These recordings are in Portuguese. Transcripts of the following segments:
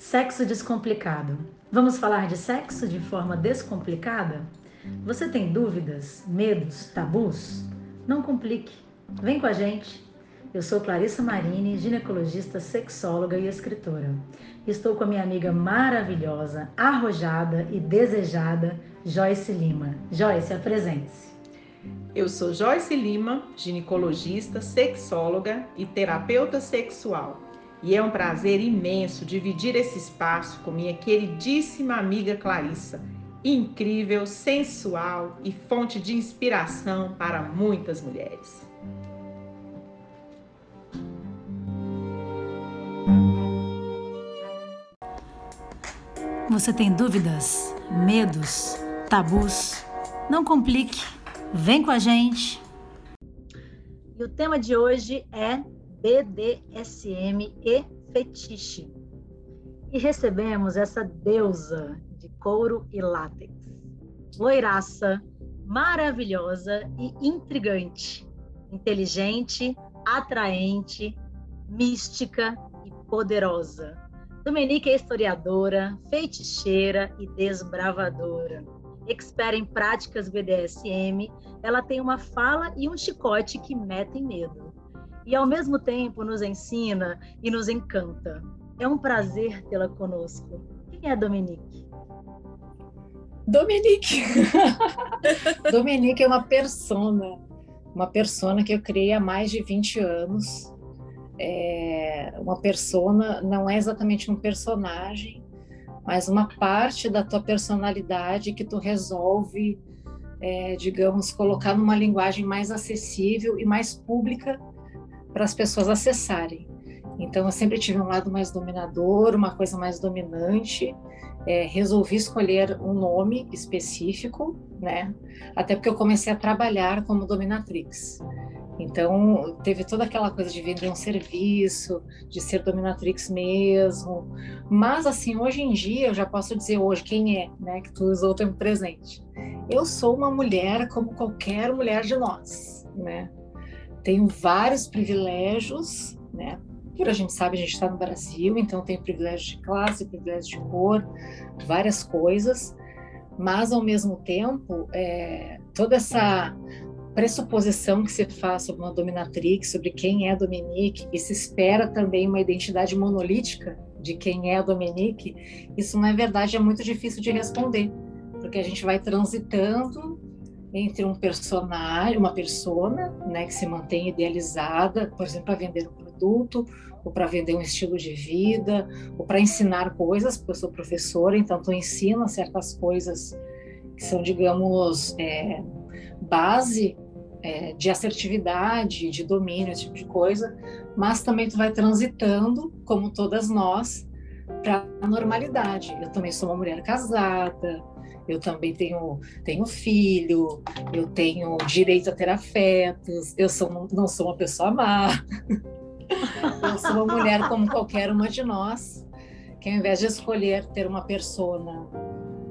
Sexo descomplicado. Vamos falar de sexo de forma descomplicada? Você tem dúvidas, medos, tabus? Não complique. Vem com a gente. Eu sou Clarissa Marini, ginecologista, sexóloga e escritora. Estou com a minha amiga maravilhosa, arrojada e desejada, Joyce Lima. Joyce, apresente-se. Eu sou Joyce Lima, ginecologista, sexóloga e terapeuta sexual e é um prazer imenso dividir esse espaço com minha queridíssima amiga Clarissa, incrível, sensual e fonte de inspiração para muitas mulheres. Você tem dúvidas, medos, tabus? Não complique, vem com a gente. E o tema de hoje é BDSM e fetiche. E recebemos essa deusa de couro e látex, loiraça, maravilhosa e intrigante, inteligente, atraente, mística e poderosa. Dominique é historiadora, feiticeira e desbravadora. Expert em práticas BDSM, ela tem uma fala e um chicote que metem medo e ao mesmo tempo nos ensina e nos encanta. É um prazer tê-la conosco. Quem é Dominique? Dominique. Dominique é uma persona, uma persona que eu criei há mais de 20 anos. É uma persona não é exatamente um personagem, mas uma parte da tua personalidade que tu resolve, é, digamos, colocar numa linguagem mais acessível e mais pública para as pessoas acessarem. Então, eu sempre tive um lado mais dominador, uma coisa mais dominante. É, resolvi escolher um nome específico, né? Até porque eu comecei a trabalhar como dominatrix. Então, teve toda aquela coisa de vender um serviço, de ser dominatrix mesmo. Mas, assim, hoje em dia, eu já posso dizer hoje quem é, né? Que tu usou o tempo presente. Eu sou uma mulher como qualquer mulher de nós, né? Tenho vários privilégios, né? Porque a gente sabe, a gente está no Brasil, então tem privilégio de classe, privilégio de cor, várias coisas, mas ao mesmo tempo, é, toda essa pressuposição que se faz sobre uma dominatrix, sobre quem é Dominique, e se espera também uma identidade monolítica de quem é Dominique, isso não é verdade, é muito difícil de responder, porque a gente vai transitando entre um personagem, uma persona, né, que se mantém idealizada, por exemplo, para vender um produto, ou para vender um estilo de vida, ou para ensinar coisas, porque eu sou professora, então tu ensina certas coisas que são, digamos, é, base é, de assertividade, de domínio, esse tipo de coisa, mas também tu vai transitando, como todas nós, para a normalidade. Eu também sou uma mulher casada, eu também tenho, tenho filho, eu tenho direito a ter afetos, eu sou, não sou uma pessoa má, eu sou uma mulher como qualquer uma de nós, que ao invés de escolher ter uma persona,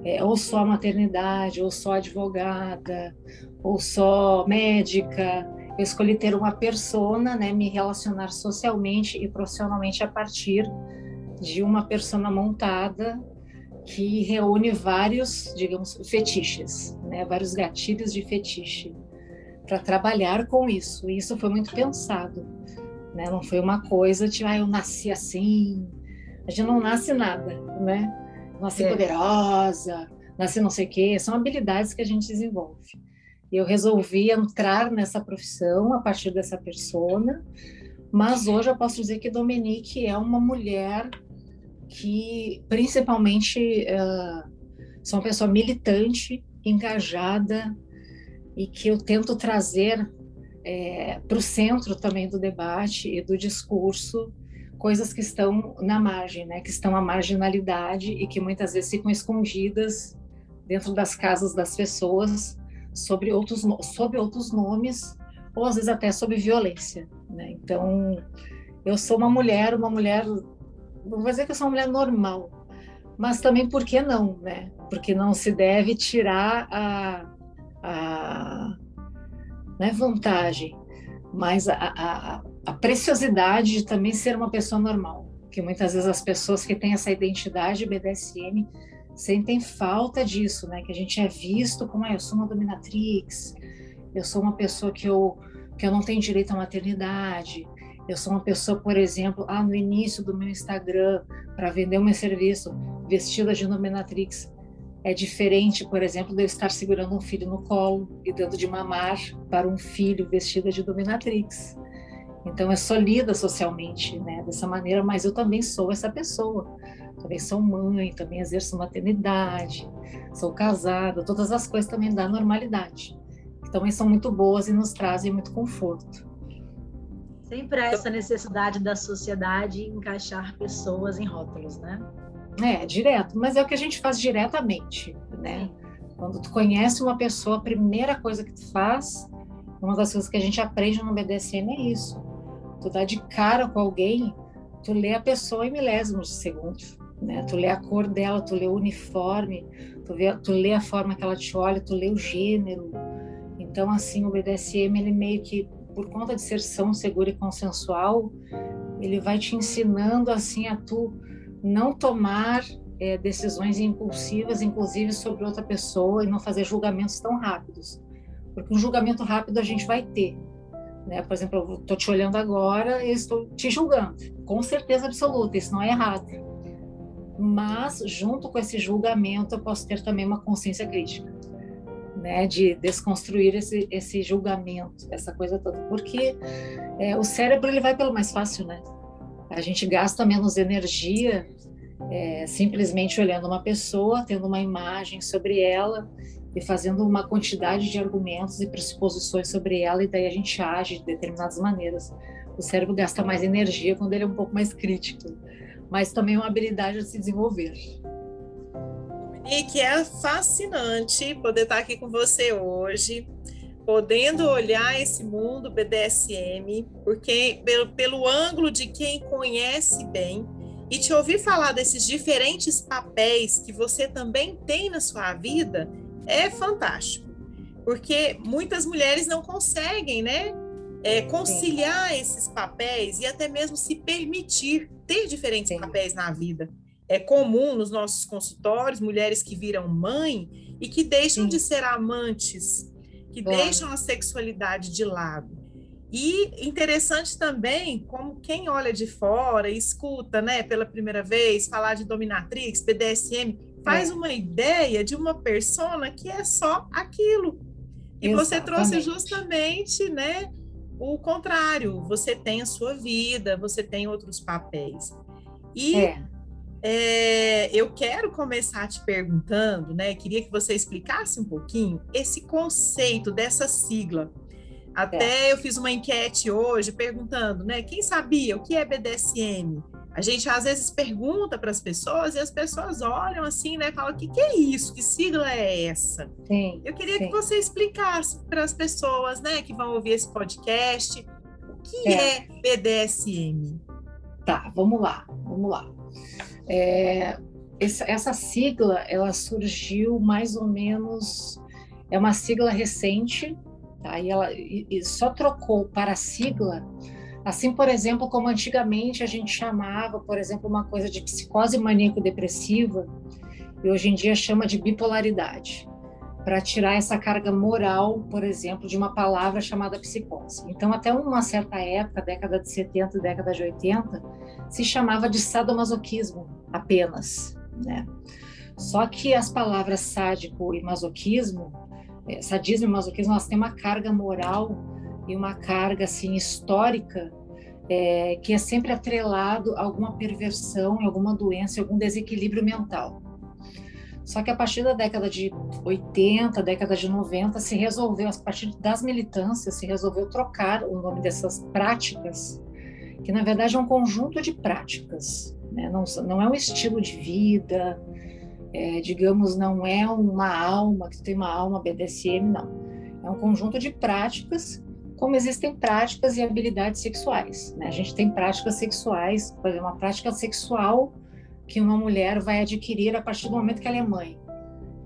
é, ou só maternidade, ou só advogada, ou só médica, eu escolhi ter uma persona, né, me relacionar socialmente e profissionalmente a partir de uma persona montada que reúne vários, digamos, fetiches, né? vários gatilhos de fetiche, para trabalhar com isso. E isso foi muito pensado. Né? Não foi uma coisa de, ah, eu nasci assim. A gente não nasce nada, né? Nasci é. poderosa, nasci não sei o quê. São habilidades que a gente desenvolve. E eu resolvi entrar nessa profissão a partir dessa persona, mas hoje eu posso dizer que Dominique é uma mulher que principalmente uh, sou uma pessoa militante, engajada e que eu tento trazer é, para o centro também do debate e do discurso coisas que estão na margem, né, que estão à marginalidade e que muitas vezes ficam escondidas dentro das casas das pessoas sobre outros sob outros nomes ou às vezes até sob violência, né? Então, eu sou uma mulher, uma mulher vou dizer que eu sou uma mulher normal, mas também por que não, né? Porque não se deve tirar a, a é vantagem, mas a, a, a preciosidade de também ser uma pessoa normal. que muitas vezes as pessoas que têm essa identidade BDSM sentem falta disso, né? Que a gente é visto como, ah, eu sou uma dominatrix, eu sou uma pessoa que eu, que eu não tenho direito à maternidade, eu sou uma pessoa, por exemplo, ah, no início do meu Instagram, para vender o meu serviço, vestida de dominatrix, é diferente, por exemplo, de eu estar segurando um filho no colo e dando de mamar para um filho vestida de dominatrix. Então, é solida socialmente, né, dessa maneira, mas eu também sou essa pessoa. Também sou mãe, também exerço maternidade, sou casada, todas as coisas também da normalidade. Também são muito boas e nos trazem muito conforto. Sempre há essa necessidade da sociedade encaixar pessoas em rótulos, né? É, direto, mas é o que a gente faz diretamente, né? Quando tu conhece uma pessoa, a primeira coisa que tu faz, uma das coisas que a gente aprende no BDSM é isso. Tu dá de cara com alguém, tu lê a pessoa em milésimos de segundo, né? Tu lê a cor dela, tu lê o uniforme, tu, vê, tu lê a forma que ela te olha, tu lê o gênero. Então, assim, o BDSM, ele meio que, por conta de ser são seguro e consensual, ele vai te ensinando, assim, a tu não tomar é, decisões impulsivas, inclusive sobre outra pessoa, e não fazer julgamentos tão rápidos. Porque um julgamento rápido a gente vai ter. Né? Por exemplo, eu estou te olhando agora e estou te julgando, com certeza absoluta, isso não é errado. Mas, junto com esse julgamento, eu posso ter também uma consciência crítica. Né, de desconstruir esse, esse julgamento, essa coisa toda, porque é, o cérebro ele vai pelo mais fácil, né? A gente gasta menos energia é, simplesmente olhando uma pessoa, tendo uma imagem sobre ela e fazendo uma quantidade de argumentos e pressuposições sobre ela, e daí a gente age de determinadas maneiras. O cérebro gasta mais energia quando ele é um pouco mais crítico, mas também é uma habilidade a se desenvolver. Dominique, é fascinante poder estar aqui com você hoje podendo olhar esse mundo BDSM, porque pelo, pelo ângulo de quem conhece bem e te ouvir falar desses diferentes papéis que você também tem na sua vida é fantástico, porque muitas mulheres não conseguem, né? É, conciliar esses papéis e até mesmo se permitir ter diferentes Sim. papéis na vida. É comum nos nossos consultórios mulheres que viram mãe e que deixam Sim. de ser amantes que deixam a sexualidade de lado. E interessante também como quem olha de fora e escuta, né, pela primeira vez falar de dominatrix, BDSM, faz é. uma ideia de uma persona que é só aquilo. E Exatamente. você trouxe justamente, né, o contrário. Você tem a sua vida, você tem outros papéis. E é. É, eu quero começar te perguntando, né? Queria que você explicasse um pouquinho esse conceito dessa sigla. Até é. eu fiz uma enquete hoje perguntando, né? Quem sabia o que é BDSM? A gente às vezes pergunta para as pessoas e as pessoas olham assim, né? Falam: o que, que é isso? Que sigla é essa? Sim, eu queria sim. que você explicasse para as pessoas, né, que vão ouvir esse podcast, o que é, é BDSM? Tá, vamos lá, vamos lá. É, essa, essa sigla ela surgiu mais ou menos é uma sigla recente, tá? E ela e, e só trocou para sigla, assim por exemplo como antigamente a gente chamava, por exemplo, uma coisa de psicose maníaco-depressiva e hoje em dia chama de bipolaridade para tirar essa carga moral, por exemplo, de uma palavra chamada psicose. Então, até uma certa época, década de 70, década de 80, se chamava de sadomasoquismo apenas, né? Só que as palavras sádico e masoquismo, é, sadismo e masoquismo, elas têm uma carga moral e uma carga assim histórica é, que é sempre atrelado a alguma perversão, alguma doença, algum desequilíbrio mental. Só que a partir da década de 80, década de 90, se resolveu, a partir das militâncias, se resolveu trocar o nome dessas práticas, que na verdade é um conjunto de práticas, né? não, não é um estilo de vida, é, digamos, não é uma alma, que tem uma alma BDSM, não. É um conjunto de práticas, como existem práticas e habilidades sexuais. Né? A gente tem práticas sexuais, por exemplo, uma prática sexual que uma mulher vai adquirir a partir do momento que ela é mãe.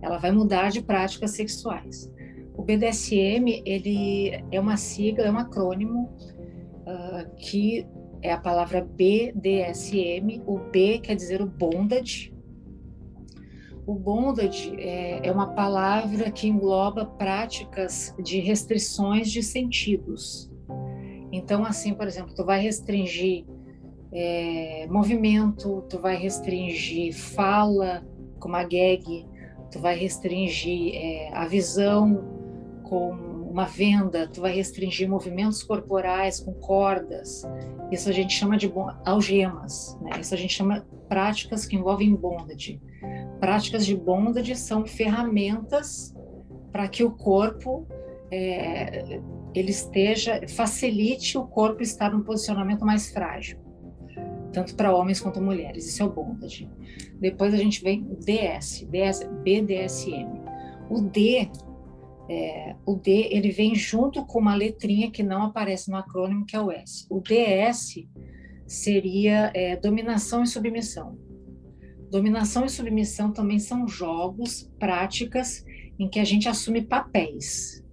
Ela vai mudar de práticas sexuais. O BDSM ele é uma sigla, é um acrônimo uh, que é a palavra BDSM. O B quer dizer o bondage. O bondage é, é uma palavra que engloba práticas de restrições de sentidos. Então, assim, por exemplo, tu vai restringir é, movimento, tu vai restringir fala, como a gag, tu vai restringir é, a visão com uma venda, tu vai restringir movimentos corporais com cordas. Isso a gente chama de algemas, né? Isso a gente chama práticas que envolvem bondage. Práticas de bondage são ferramentas para que o corpo é, ele esteja facilite o corpo estar num posicionamento mais frágil tanto para homens quanto mulheres. Isso é o bondage. Depois a gente vem o DS, DS BDSM. O D, é, o D, ele vem junto com uma letrinha que não aparece no acrônimo, que é o S. O DS seria é, dominação e submissão. Dominação e submissão também são jogos, práticas em que a gente assume papéis,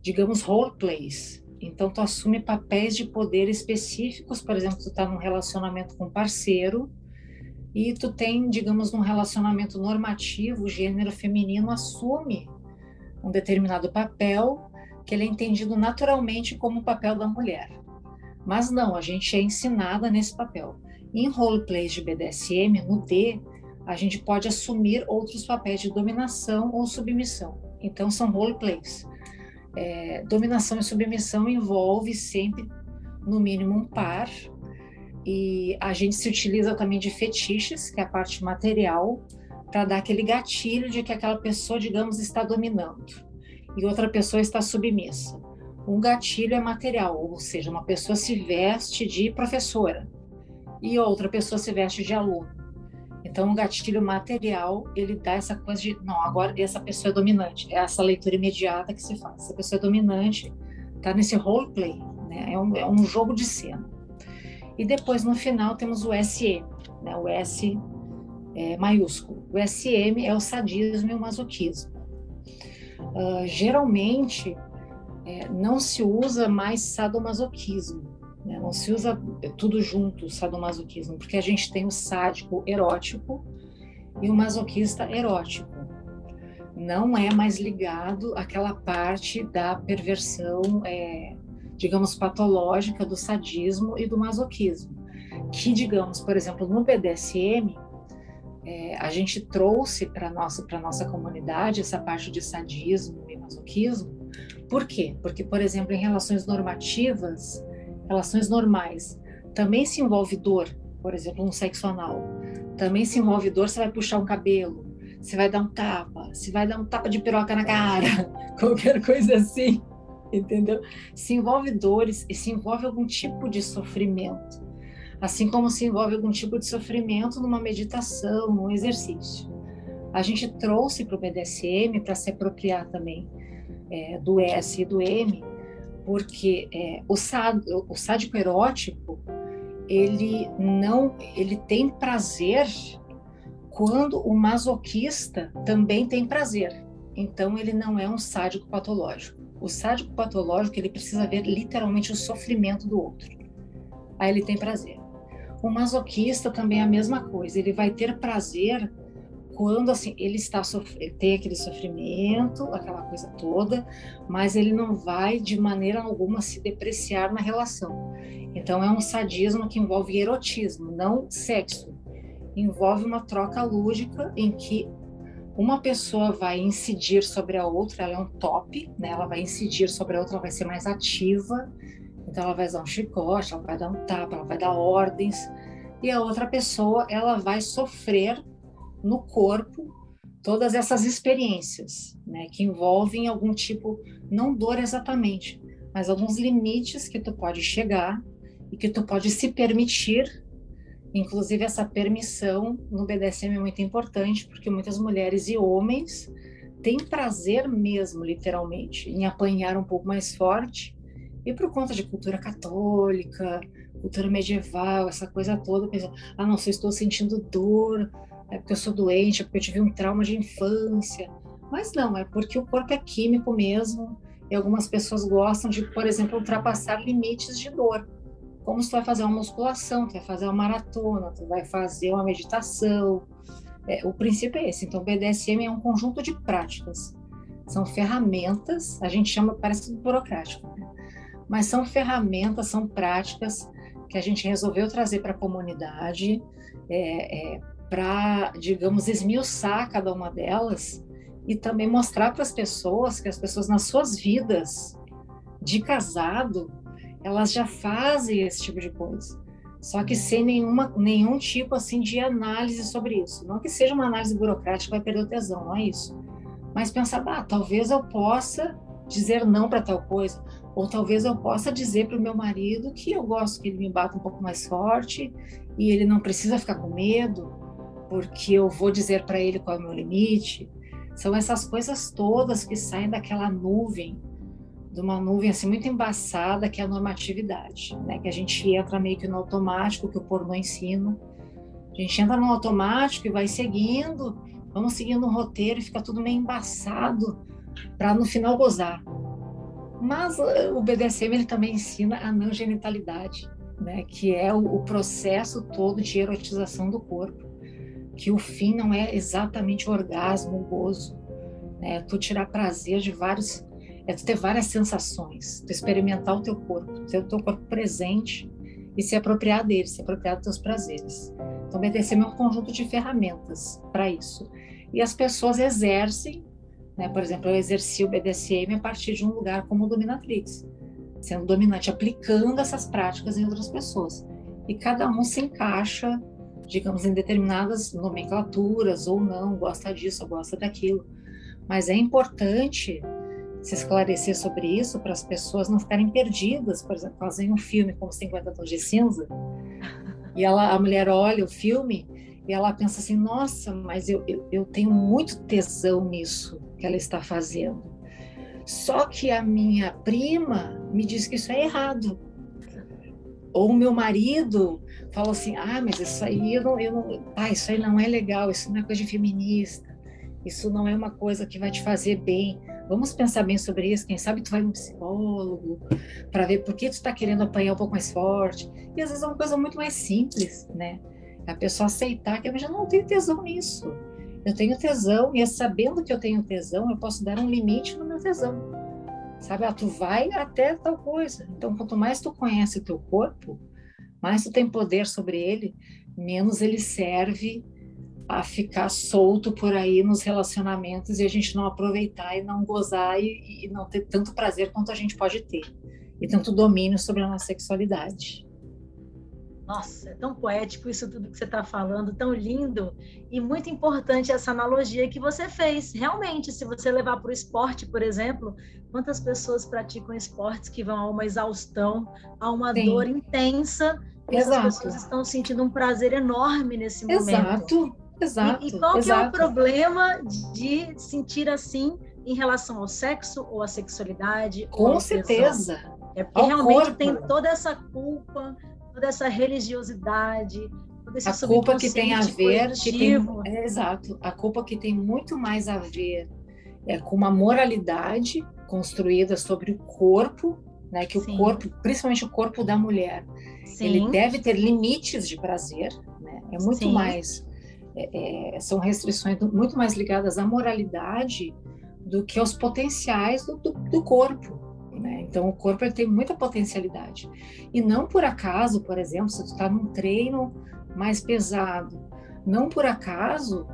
digamos roleplays. Então, tu assume papéis de poder específicos, por exemplo, tu está num relacionamento com um parceiro e tu tem, digamos, num relacionamento normativo, o gênero feminino assume um determinado papel que ele é entendido naturalmente como o papel da mulher. Mas não, a gente é ensinada nesse papel. Em roleplays de BDSM, no D, a gente pode assumir outros papéis de dominação ou submissão. Então, são roleplays. É, dominação e submissão envolve sempre, no mínimo, um par, e a gente se utiliza também de fetiches, que é a parte material, para dar aquele gatilho de que aquela pessoa, digamos, está dominando e outra pessoa está submissa. Um gatilho é material, ou seja, uma pessoa se veste de professora e outra pessoa se veste de aluno. Então, o gatilho material, ele dá essa coisa de, não, agora essa pessoa é dominante. É essa leitura imediata que se faz. Essa pessoa é dominante, tá nesse roleplay, né? É um, é um jogo de cena. E depois, no final, temos o SM, né? O S é, maiúsculo. O SM é o sadismo e o masoquismo. Uh, geralmente, é, não se usa mais sadomasoquismo, né? Não se usa tudo junto, sadomasoquismo, porque a gente tem o sádico erótico e o masoquista erótico. Não é mais ligado àquela parte da perversão, é, digamos, patológica do sadismo e do masoquismo. Que, digamos, por exemplo, no BDSM, é, a gente trouxe para nossa para nossa comunidade essa parte de sadismo e masoquismo. Por quê? Porque, por exemplo, em relações normativas, relações normais, também se envolve dor, por exemplo, um sexo anal. Também se envolve dor, você vai puxar um cabelo, você vai dar um tapa, você vai dar um tapa de piroca na cara, qualquer coisa assim, entendeu? Se envolve dores e se envolve algum tipo de sofrimento. Assim como se envolve algum tipo de sofrimento numa meditação, num exercício. A gente trouxe para o BDSM para se apropriar também é, do S e do M, porque é, o, o sádico erótico ele não ele tem prazer quando o masoquista também tem prazer. Então ele não é um sádico patológico. O sádico patológico ele precisa ver literalmente o sofrimento do outro. Aí ele tem prazer. O masoquista também é a mesma coisa. Ele vai ter prazer quando assim ele está tem aquele sofrimento, aquela coisa toda, mas ele não vai de maneira alguma se depreciar na relação. Então é um sadismo que envolve erotismo, não sexo. Envolve uma troca lúdica em que uma pessoa vai incidir sobre a outra, ela é um top, né? Ela vai incidir sobre a outra, ela vai ser mais ativa. Então ela vai dar um chicote, ela vai dar um tapa, ela vai dar ordens. E a outra pessoa, ela vai sofrer no corpo todas essas experiências, né, que envolvem algum tipo, não dor exatamente, mas alguns limites que tu pode chegar e que tu pode se permitir. Inclusive essa permissão no BDSM é muito importante, porque muitas mulheres e homens têm prazer mesmo, literalmente, em apanhar um pouco mais forte. E por conta de cultura católica, cultura medieval, essa coisa toda, pensando, ah, não, se eu estou sentindo dor, é porque eu sou doente, é porque eu tive um trauma de infância. Mas não, é porque o corpo é químico mesmo, e algumas pessoas gostam de, por exemplo, ultrapassar limites de dor. como se tu vai fazer uma musculação, tu vai fazer uma maratona, tu vai fazer uma meditação. É, o princípio é esse. Então, BDSM é um conjunto de práticas. São ferramentas, a gente chama, parece burocrático, né? Mas são ferramentas, são práticas que a gente resolveu trazer para a comunidade, é, é, para, digamos, esmiuçar cada uma delas e também mostrar para as pessoas que as pessoas nas suas vidas de casado elas já fazem esse tipo de coisa só que sem nenhuma, nenhum tipo assim de análise sobre isso. Não que seja uma análise burocrática vai perder o tesão, não é isso. Mas pensar, ah, talvez eu possa dizer não para tal coisa, ou talvez eu possa dizer para o meu marido que eu gosto que ele me bata um pouco mais forte e ele não precisa ficar com medo, porque eu vou dizer para ele qual é o meu limite. São essas coisas todas que saem daquela nuvem, de uma nuvem assim muito embaçada que é a normatividade, né? Que a gente entra meio que no automático que o pornô ensina. A gente entra no automático e vai seguindo, vamos seguindo um roteiro e fica tudo meio embaçado para no final gozar. Mas eh, o BDSM ele também ensina a não genitalidade, né? Que é o, o processo todo de erotização do corpo que o fim não é exatamente o orgasmo, o gozo, né? Tu tirar prazer de vários, é tu ter várias sensações, tu experimentar o teu corpo, ter o teu corpo presente e se apropriar dele, se apropriar dos teus prazeres. Então, BDSM é um conjunto de ferramentas para isso. E as pessoas exercem, né? Por exemplo, eu exerci o BDSM a partir de um lugar como dominatrix, sendo dominante, aplicando essas práticas em outras pessoas. E cada um se encaixa digamos, em determinadas nomenclaturas ou não, gosta disso ou gosta daquilo. Mas é importante se esclarecer sobre isso para as pessoas não ficarem perdidas. Por exemplo, fazem um filme como 50 Tons de Cinza e ela, a mulher olha o filme e ela pensa assim: nossa, mas eu, eu, eu tenho muito tesão nisso que ela está fazendo. Só que a minha prima me diz que isso é errado. Ou o meu marido falou assim: ah, mas isso aí eu não, eu não, ah, isso aí não é legal, isso não é coisa de feminista, isso não é uma coisa que vai te fazer bem. Vamos pensar bem sobre isso. Quem sabe tu vai no psicólogo para ver por que tu está querendo apanhar um pouco mais forte. E às vezes é uma coisa muito mais simples, né? A pessoa aceitar que eu já não tenho tesão nisso. Eu tenho tesão e é sabendo que eu tenho tesão, eu posso dar um limite no meu tesão. Sabe? Ah, tu vai até tal coisa. Então, quanto mais tu conhece o teu corpo, mais tu tem poder sobre ele, menos ele serve a ficar solto por aí nos relacionamentos e a gente não aproveitar e não gozar e, e não ter tanto prazer quanto a gente pode ter e tanto domínio sobre a nossa sexualidade. Nossa, é tão poético isso tudo que você está falando, tão lindo e muito importante essa analogia que você fez. Realmente, se você levar para o esporte, por exemplo, quantas pessoas praticam esportes que vão a uma exaustão, a uma Sim. dor intensa Exato. As pessoas estão sentindo um prazer enorme nesse momento. Exato, exato. E, e qual exato. é o problema de sentir assim em relação ao sexo ou à sexualidade? Com certeza. É porque ao realmente corpo. tem toda essa culpa, toda essa religiosidade, todo esse a culpa que tem a ver, que tem, é, exato, a culpa que tem muito mais a ver é, com uma moralidade construída sobre o corpo, né, que Sim. o corpo, principalmente o corpo da mulher, Sim. Ele deve ter limites de prazer, né? É muito Sim. mais é, é, são restrições muito mais ligadas à moralidade do que aos potenciais do, do, do corpo. Né? Então, o corpo tem muita potencialidade. E não por acaso, por exemplo, se tu está num treino mais pesado, não por acaso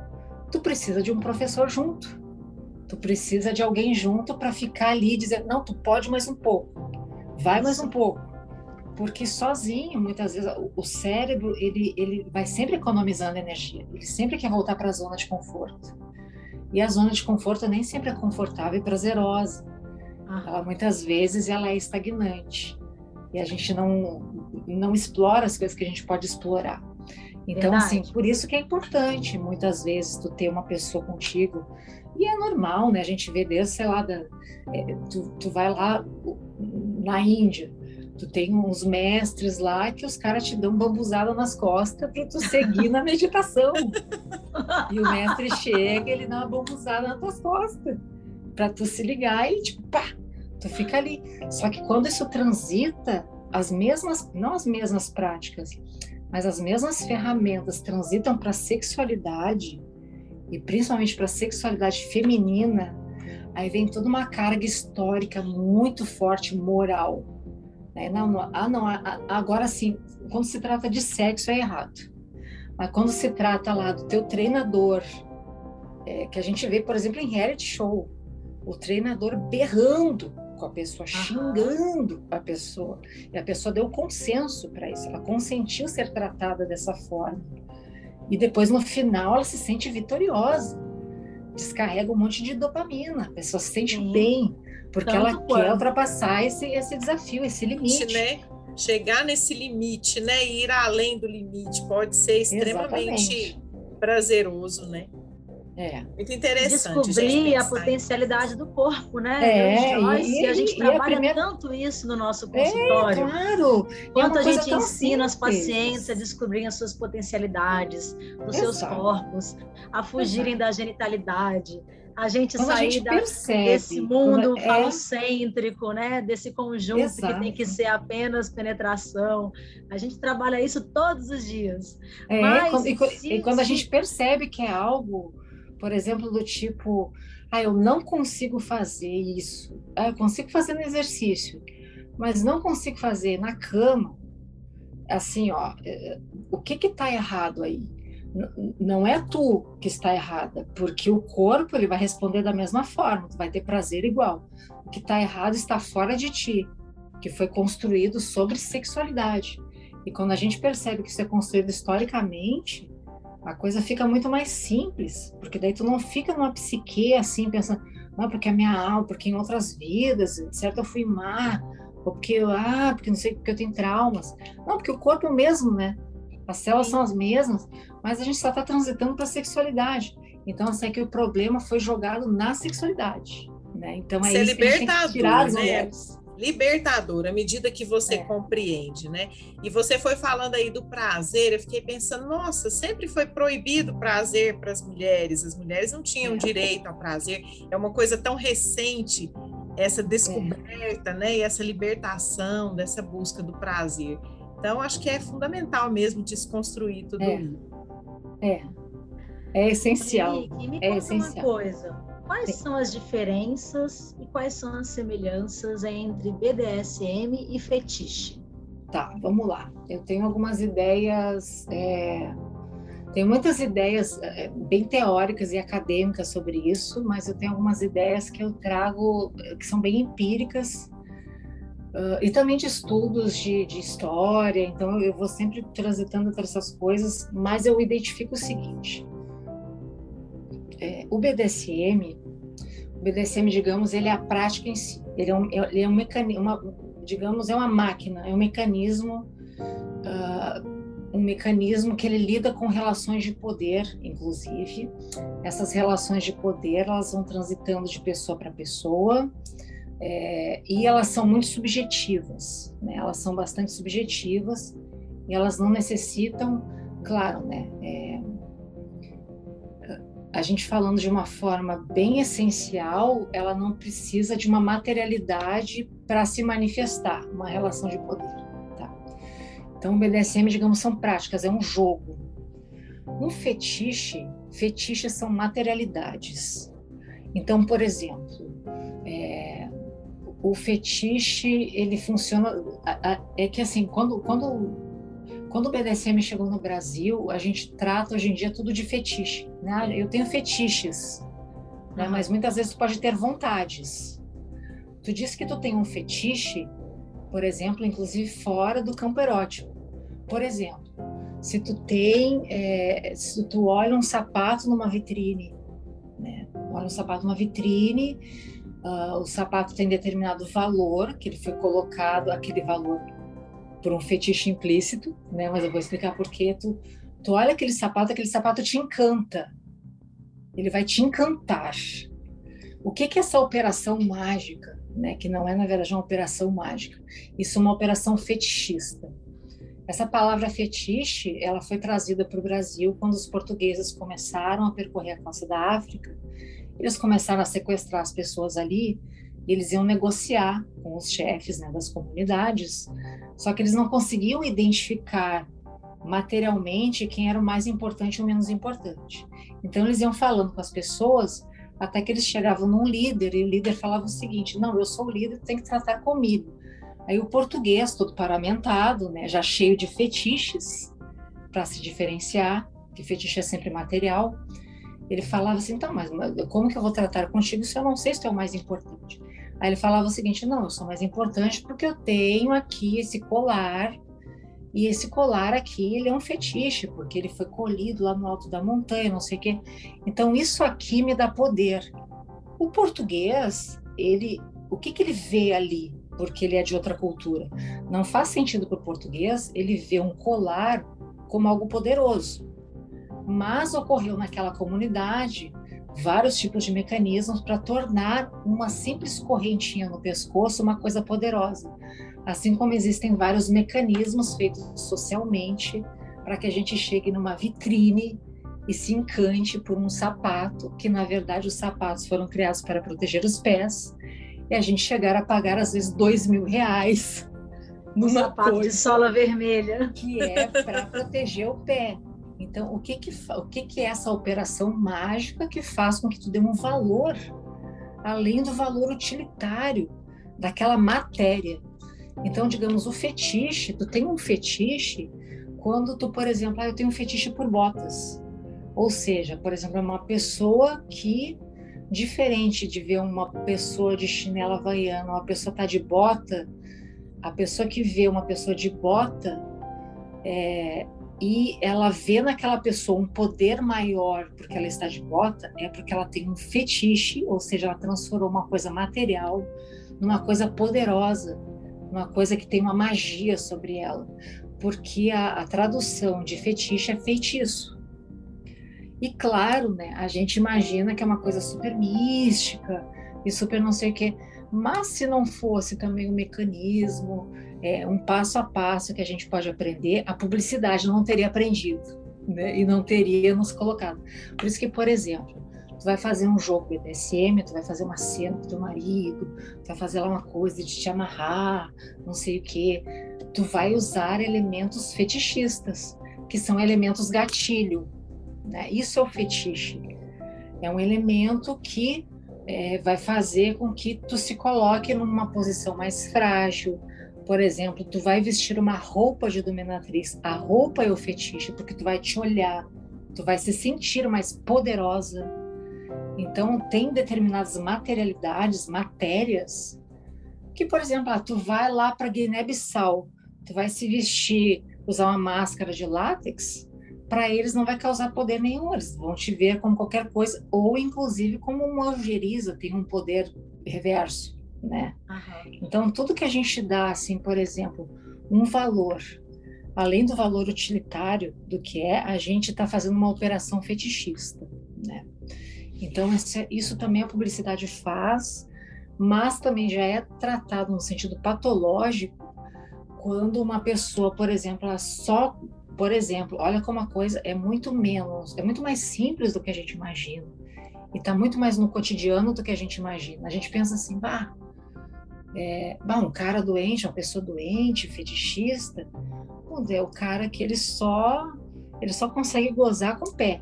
tu precisa de um professor junto. Tu precisa de alguém junto para ficar ali dizer, não, tu pode mais um pouco, vai mais um pouco porque sozinho muitas vezes o cérebro ele ele vai sempre economizando energia ele sempre quer voltar para a zona de conforto e a zona de conforto nem sempre é confortável e prazerosa ela muitas vezes ela é estagnante. E a gente não não explora as coisas que a gente pode explorar. Então assim, Verdade. assim por isso que é importante muitas vezes tu ter uma pessoa contigo. E é normal né? A gente vê desde sei lá da, é, tu, tu vai lá na Índia Tu tem uns mestres lá que os caras te dão bambuzada nas costas para tu seguir na meditação. E o mestre chega, ele dá uma bambuzada nas tuas costas para tu se ligar e tipo, pá, tu fica ali. Só que quando isso transita as mesmas, não as mesmas práticas, mas as mesmas ferramentas transitam para a sexualidade e principalmente para a sexualidade feminina, aí vem toda uma carga histórica muito forte, moral. Né? Não, não, ah, não, agora sim, quando se trata de sexo é errado. Mas quando se trata lá do teu treinador, é, que a gente vê, por exemplo, em reality show, o treinador berrando a pessoa, xingando a pessoa. E a pessoa deu consenso para isso, ela consentiu ser tratada dessa forma. E depois, no final, ela se sente vitoriosa. Descarrega um monte de dopamina, a pessoa se sente Sim. bem, porque Tanto ela quer ultrapassar esse, esse desafio, esse limite. Né? Chegar nesse limite, né? Ir além do limite pode ser extremamente Exatamente. prazeroso, né? É. Muito interessante. Descobrir a potencialidade do corpo, né? É, e, e, a gente trabalha a primeira... tanto isso no nosso é, consultório. É, claro. Quanto a gente ensina as pacientes a descobrirem as suas potencialidades, os seus corpos, a fugirem Exato. da genitalidade, a gente quando sair a gente percebe, desse mundo é... falocêntrico, né? Desse conjunto Exato. que tem que ser apenas penetração. A gente trabalha isso todos os dias. É, Mas, e, se, e quando a gente percebe que é algo por exemplo, do tipo, ah, eu não consigo fazer isso, ah, eu consigo fazer no exercício, mas não consigo fazer na cama. Assim, ó, é, o que que tá errado aí? Não é tu que está errada, porque o corpo ele vai responder da mesma forma, tu vai ter prazer igual. O que está errado está fora de ti, que foi construído sobre sexualidade. E quando a gente percebe que isso é construído historicamente, a coisa fica muito mais simples, porque daí tu não fica numa psique assim, pensando, não, porque a minha alma, porque em outras vidas, certo, eu fui má, ou porque, ah, porque não sei, porque eu tenho traumas. Não, porque o corpo é o mesmo, né? As células Sim. são as mesmas, mas a gente só está transitando para a sexualidade. Então, assim, é que o problema foi jogado na sexualidade, né? Então, é isso que a gente tem que tirar as né? mulheres libertador à medida que você é. compreende, né? E você foi falando aí do prazer, eu fiquei pensando, nossa, sempre foi proibido prazer para as mulheres, as mulheres não tinham é. direito ao prazer, é uma coisa tão recente essa descoberta, é. né? E essa libertação dessa busca do prazer. Então, acho que é fundamental mesmo desconstruir tudo é. isso. É. É essencial. Henrique, me é essencial. uma coisa quais são as diferenças e quais são as semelhanças entre BDSM e fetiche? Tá, vamos lá. Eu tenho algumas ideias, é, tenho muitas ideias é, bem teóricas e acadêmicas sobre isso, mas eu tenho algumas ideias que eu trago que são bem empíricas uh, e também de estudos de, de história. Então eu vou sempre transitando entre essas coisas, mas eu identifico o seguinte: é, o BDSM, BDSM, digamos, ele é a prática em si. Ele é um, ele é um mecanismo, uma, digamos, é uma máquina, é um mecanismo, uh, um mecanismo que ele lida com relações de poder, inclusive. Essas relações de poder, elas vão transitando de pessoa para pessoa. É, e elas são muito subjetivas, né? Elas são bastante subjetivas e elas não necessitam, claro, né? É, a gente falando de uma forma bem essencial, ela não precisa de uma materialidade para se manifestar, uma relação de poder. Tá? Então, o BDSM, digamos, são práticas, é um jogo. Um fetiche, fetiches são materialidades. Então, por exemplo, é, o fetiche, ele funciona. É que assim, quando, quando quando o BDSM chegou no Brasil, a gente trata hoje em dia tudo de fetiche. Né? Eu tenho fetiches, né? mas muitas vezes tu pode ter vontades. Tu disse que tu tem um fetiche, por exemplo, inclusive fora do campo erótico. Por exemplo, se tu tem, é, se tu olha um sapato numa vitrine, né? olha um sapato numa vitrine, uh, o sapato tem determinado valor, que ele foi colocado, aquele valor por um fetiche implícito, né? Mas eu vou explicar por quê. Tu, tu olha aquele sapato, aquele sapato te encanta. Ele vai te encantar. O que que é essa operação mágica, né? Que não é na verdade uma operação mágica. Isso é uma operação fetichista. Essa palavra fetiche, ela foi trazida para o Brasil quando os portugueses começaram a percorrer a costa da África. Eles começaram a sequestrar as pessoas ali eles iam negociar com os chefes né, das comunidades, só que eles não conseguiam identificar materialmente quem era o mais importante e o menos importante. Então eles iam falando com as pessoas até que eles chegavam num líder e o líder falava o seguinte: "Não, eu sou o líder, tem que tratar comigo". Aí o português, todo paramentado, né, já cheio de fetiches para se diferenciar, que fetiche é sempre material, ele falava assim: "Então, mas como que eu vou tratar contigo se eu não sei se tu é o mais importante?". Aí ele falava o seguinte: "Não, eu sou mais importante porque eu tenho aqui esse colar e esse colar aqui, ele é um fetiche, porque ele foi colhido lá no alto da montanha, não sei o quê. Então, isso aqui me dá poder. O português, ele, o que, que ele vê ali? Porque ele é de outra cultura. Não faz sentido para o português ele vê um colar como algo poderoso. Mas ocorreu naquela comunidade vários tipos de mecanismos para tornar uma simples correntinha no pescoço uma coisa poderosa. Assim como existem vários mecanismos feitos socialmente para que a gente chegue numa vitrine e se encante por um sapato, que na verdade os sapatos foram criados para proteger os pés, e a gente chegar a pagar às vezes dois mil reais numa um sapato coisa de sola vermelha que é para proteger o pé. Então, o que que o que que é essa operação mágica que faz com que tu dê um valor além do valor utilitário daquela matéria? Então, digamos, o fetiche, tu tem um fetiche quando tu, por exemplo, ah, eu tenho um fetiche por botas. Ou seja, por exemplo, é uma pessoa que, diferente de ver uma pessoa de chinela havaiana, uma pessoa tá de bota, a pessoa que vê uma pessoa de bota é, e ela vê naquela pessoa um poder maior porque ela está de bota, é porque ela tem um fetiche, ou seja, ela transformou uma coisa material numa coisa poderosa uma coisa que tem uma magia sobre ela, porque a, a tradução de fetiche é feitiço. E claro, né, a gente imagina que é uma coisa super mística e super não sei o quê, mas se não fosse também um mecanismo, é, um passo a passo que a gente pode aprender, a publicidade não teria aprendido né, e não teria nos colocado. Por isso que, por exemplo, tu vai fazer um jogo BDSM, tu vai fazer uma cena com teu marido, tu vai fazer lá uma coisa de te amarrar, não sei o quê. Tu vai usar elementos fetichistas, que são elementos gatilho. Né? Isso é o fetiche. É um elemento que é, vai fazer com que tu se coloque numa posição mais frágil. Por exemplo, tu vai vestir uma roupa de dominatriz. A roupa é o fetiche, porque tu vai te olhar, tu vai se sentir mais poderosa, então, tem determinadas materialidades, matérias, que, por exemplo, ah, tu vai lá para Guiné-Bissau, tu vai se vestir, usar uma máscara de látex, para eles não vai causar poder nenhum, eles vão te ver como qualquer coisa, ou inclusive como uma algeriza, tem um poder reverso, né? Uhum. Então, tudo que a gente dá, assim, por exemplo, um valor, além do valor utilitário do que é, a gente está fazendo uma operação fetichista, né? Então, isso também a publicidade faz, mas também já é tratado no sentido patológico quando uma pessoa, por exemplo, ela só, por exemplo, olha como a coisa é muito menos, é muito mais simples do que a gente imagina. E está muito mais no cotidiano do que a gente imagina. A gente pensa assim, bah, é, bah, um cara doente, uma pessoa doente, fetichista, é o cara que ele só ele só consegue gozar com o pé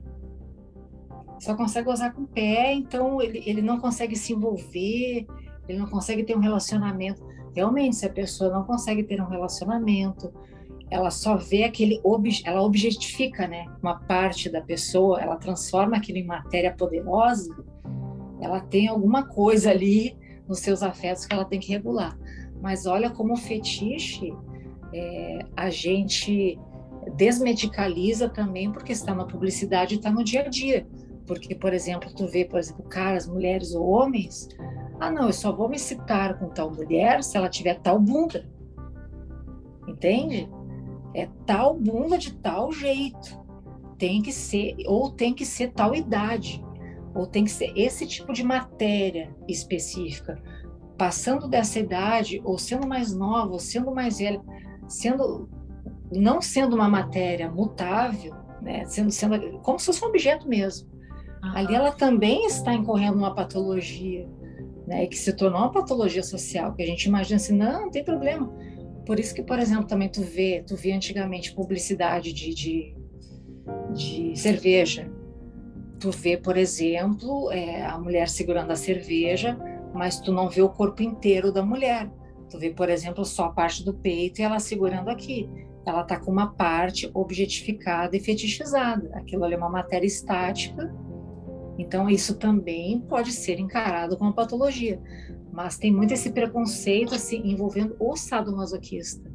só consegue gozar com o pé, então ele, ele não consegue se envolver, ele não consegue ter um relacionamento. Realmente, se a pessoa não consegue ter um relacionamento, ela só vê aquele, ela objetifica, né, uma parte da pessoa, ela transforma aquilo em matéria poderosa, ela tem alguma coisa ali nos seus afetos que ela tem que regular. Mas olha como o fetiche, é, a gente desmedicaliza também porque está na publicidade e está no dia a dia. Porque, por exemplo, tu vê, por exemplo, caras, mulheres ou homens, ah, não, eu só vou me citar com tal mulher se ela tiver tal bunda. Entende? É tal bunda de tal jeito. Tem que ser, ou tem que ser tal idade, ou tem que ser esse tipo de matéria específica. Passando dessa idade, ou sendo mais nova, ou sendo mais velha, sendo não sendo uma matéria mutável, né? sendo, sendo como se fosse um objeto mesmo. Ali ela também está incorrendo uma patologia, né, que se tornou uma patologia social, que a gente imagina assim, não, não tem problema. Por isso que, por exemplo, também tu vê, tu vê antigamente publicidade de, de, de cerveja. Tu vê, por exemplo, é, a mulher segurando a cerveja, mas tu não vê o corpo inteiro da mulher. Tu vê, por exemplo, só a parte do peito e ela segurando aqui. Ela tá com uma parte objetificada e fetichizada. Aquilo ali é uma matéria estática então, isso também pode ser encarado como patologia. Mas tem muito esse preconceito assim, envolvendo o sadomasoquista.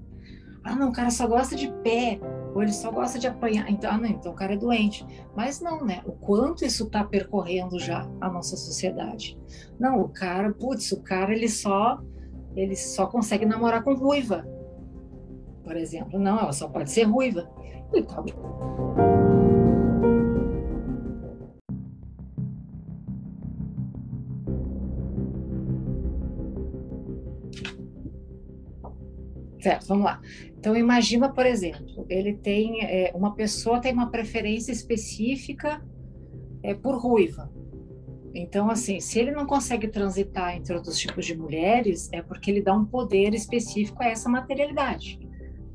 Ah, não, o cara só gosta de pé, ou ele só gosta de apanhar. Então, ah, não, então o cara é doente. Mas não, né? O quanto isso está percorrendo já a nossa sociedade. Não, o cara, putz, o cara ele só ele só consegue namorar com ruiva, por exemplo. Não, ela só pode ser ruiva. Então, Certo, vamos lá. Então, imagina, por exemplo, ele tem é, uma pessoa tem uma preferência específica é, por ruiva. Então, assim, se ele não consegue transitar entre outros tipos de mulheres, é porque ele dá um poder específico a essa materialidade,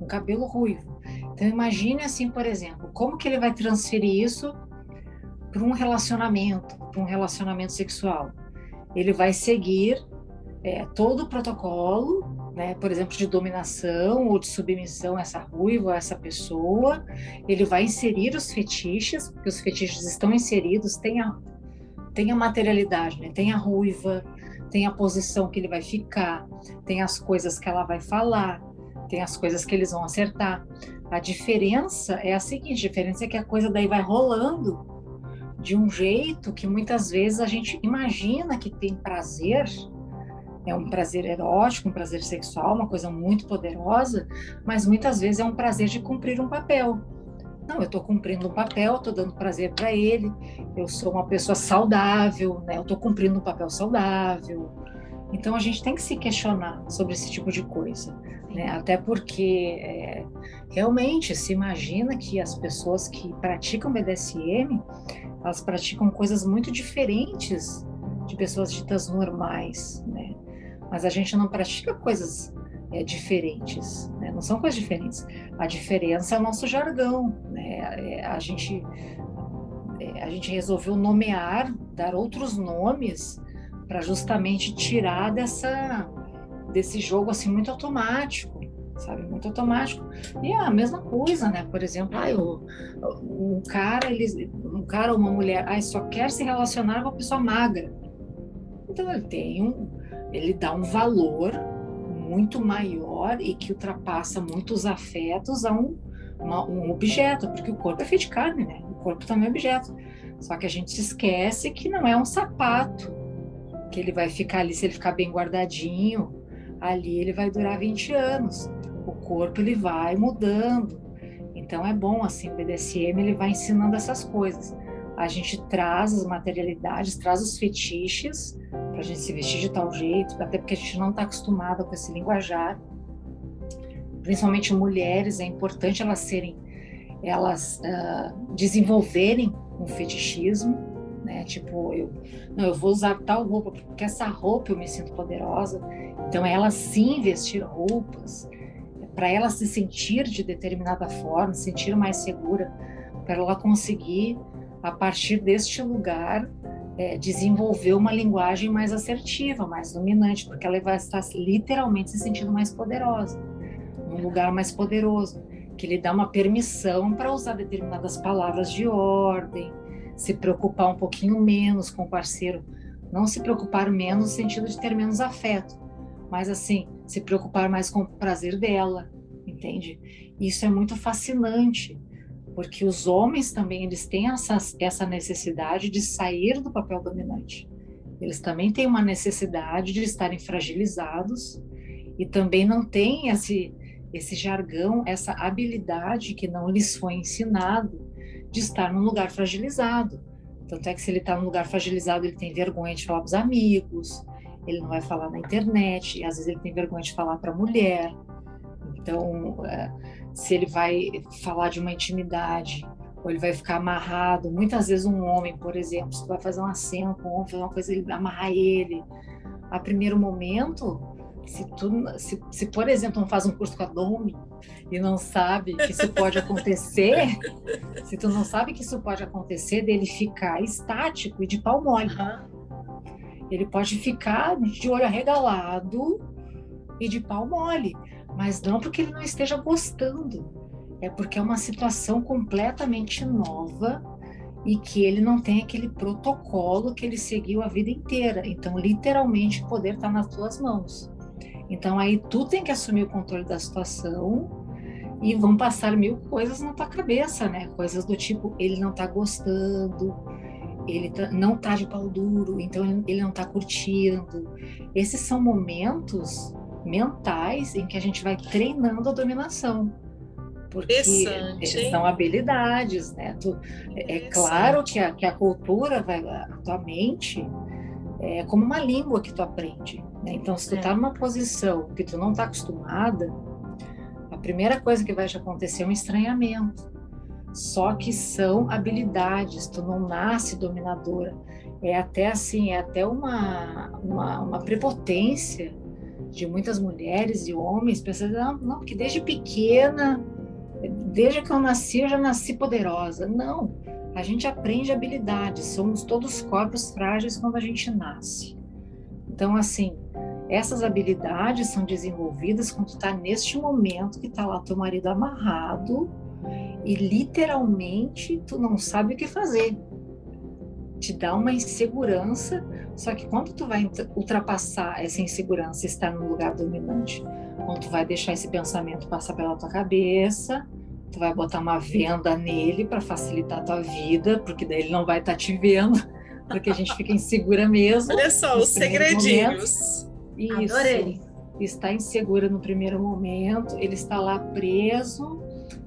um cabelo ruivo. Então, imagine assim, por exemplo, como que ele vai transferir isso para um relacionamento, para um relacionamento sexual? Ele vai seguir é, todo o protocolo né, por exemplo, de dominação ou de submissão a essa ruiva, a essa pessoa, ele vai inserir os fetiches, porque os fetiches estão inseridos, tem a, tem a materialidade, né, tem a ruiva, tem a posição que ele vai ficar, tem as coisas que ela vai falar, tem as coisas que eles vão acertar. A diferença é a seguinte: a diferença é que a coisa daí vai rolando de um jeito que muitas vezes a gente imagina que tem prazer, é um prazer erótico, um prazer sexual, uma coisa muito poderosa, mas muitas vezes é um prazer de cumprir um papel. Não, eu estou cumprindo um papel, estou dando prazer para ele, eu sou uma pessoa saudável, né? eu estou cumprindo um papel saudável. Então a gente tem que se questionar sobre esse tipo de coisa, né? até porque é, realmente se imagina que as pessoas que praticam BDSM, elas praticam coisas muito diferentes de pessoas ditas normais, né? Mas a gente não pratica coisas é, diferentes, né? não são coisas diferentes. A diferença é o nosso jargão, né? É, a gente é, a gente resolveu nomear, dar outros nomes para justamente tirar dessa desse jogo assim muito automático, sabe, muito automático. E é a mesma coisa, né? Por exemplo, ai, o, um cara, ele, um cara ou uma mulher, ai, só quer se relacionar com uma pessoa magra. Então ele tem um, ele dá um valor muito maior e que ultrapassa muitos afetos a um, uma, um objeto, porque o corpo é feito de carne, né? O corpo também é objeto. Só que a gente esquece que não é um sapato, que ele vai ficar ali, se ele ficar bem guardadinho, ali ele vai durar 20 anos. O corpo ele vai mudando. Então é bom assim, o BDSM ele vai ensinando essas coisas. A gente traz as materialidades, traz os fetiches para a gente se vestir de tal jeito, até porque a gente não está acostumado com esse linguajar. Principalmente mulheres, é importante elas serem, elas uh, desenvolverem um fetichismo, né? Tipo, eu, não, eu vou usar tal roupa porque essa roupa eu me sinto poderosa. Então, é ela sim vestir roupas para ela se sentir de determinada forma, se sentir mais segura, para ela conseguir a partir deste lugar é, desenvolver uma linguagem mais assertiva, mais dominante, porque ela vai estar literalmente se sentindo mais poderosa, num lugar mais poderoso, que lhe dá uma permissão para usar determinadas palavras de ordem, se preocupar um pouquinho menos com o parceiro, não se preocupar menos no sentido de ter menos afeto, mas assim, se preocupar mais com o prazer dela, entende? Isso é muito fascinante porque os homens também eles têm essa, essa necessidade de sair do papel dominante. Eles também têm uma necessidade de estarem fragilizados e também não têm esse, esse jargão, essa habilidade que não lhes foi ensinado de estar num lugar fragilizado. Tanto é que se ele está num lugar fragilizado, ele tem vergonha de falar para os amigos, ele não vai falar na internet, e às vezes ele tem vergonha de falar para a mulher. Então, é, se ele vai falar de uma intimidade, ou ele vai ficar amarrado. Muitas vezes um homem, por exemplo, se vai fazer uma cena com um homem, fazer uma coisa, ele amarrar ele, a primeiro momento, se tu, se, se por exemplo, não faz um curso com a Domi e não sabe que isso pode acontecer, se tu não sabe que isso pode acontecer, dele ficar estático e de pau mole. Ele pode ficar de olho arregalado e de pau mole, mas não porque ele não esteja gostando, é porque é uma situação completamente nova e que ele não tem aquele protocolo que ele seguiu a vida inteira. Então, literalmente, o poder está nas tuas mãos. Então aí tu tem que assumir o controle da situação e vão passar mil coisas na tua cabeça, né? Coisas do tipo, ele não tá gostando, ele tá, não tá de pau duro, então ele não tá curtindo. Esses são momentos mentais em que a gente vai treinando a dominação. Porque são habilidades, né? Tu, é, é claro que a, que a cultura vai, a tua mente é como uma língua que tu aprende. Né? Então, se tu está é. numa posição que tu não está acostumada, a primeira coisa que vai te acontecer é um estranhamento. Só que são habilidades, tu não nasce dominadora. É até assim, é até uma, uma, uma prepotência de muitas mulheres e homens pensando, não, não, porque desde pequena, desde que eu nasci, eu já nasci poderosa. Não, a gente aprende habilidades, somos todos corpos frágeis quando a gente nasce. Então, assim, essas habilidades são desenvolvidas quando está neste momento que está lá teu marido amarrado e literalmente tu não sabe o que fazer. Te dá uma insegurança, só que quando tu vai ultrapassar essa insegurança, estar no lugar dominante, quando tu vai deixar esse pensamento passar pela tua cabeça, tu vai botar uma venda nele para facilitar a tua vida, porque daí ele não vai estar tá te vendo, porque a gente fica insegura mesmo. Olha só, os segredinhos. Isso. Adorei. Está insegura no primeiro momento, ele está lá preso.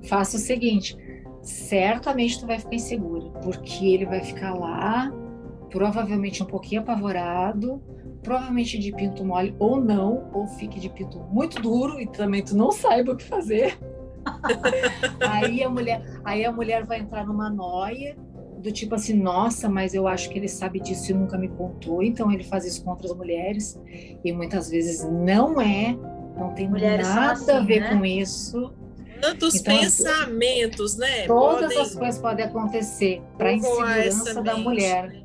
Faça o seguinte: certamente tu vai ficar insegura, porque ele vai ficar lá, provavelmente um pouquinho apavorado, provavelmente de pinto mole ou não, ou fique de pinto muito duro e também tu não saiba o que fazer. aí a mulher, aí a mulher vai entrar numa noia do tipo assim, nossa, mas eu acho que ele sabe disso e nunca me contou, então ele faz isso com outras mulheres e muitas vezes não é, não tem mulheres nada assim, a ver né? com isso. Tantos então, pensamentos, né? Todas podem... as coisas podem acontecer para a insegurança da mulher, né?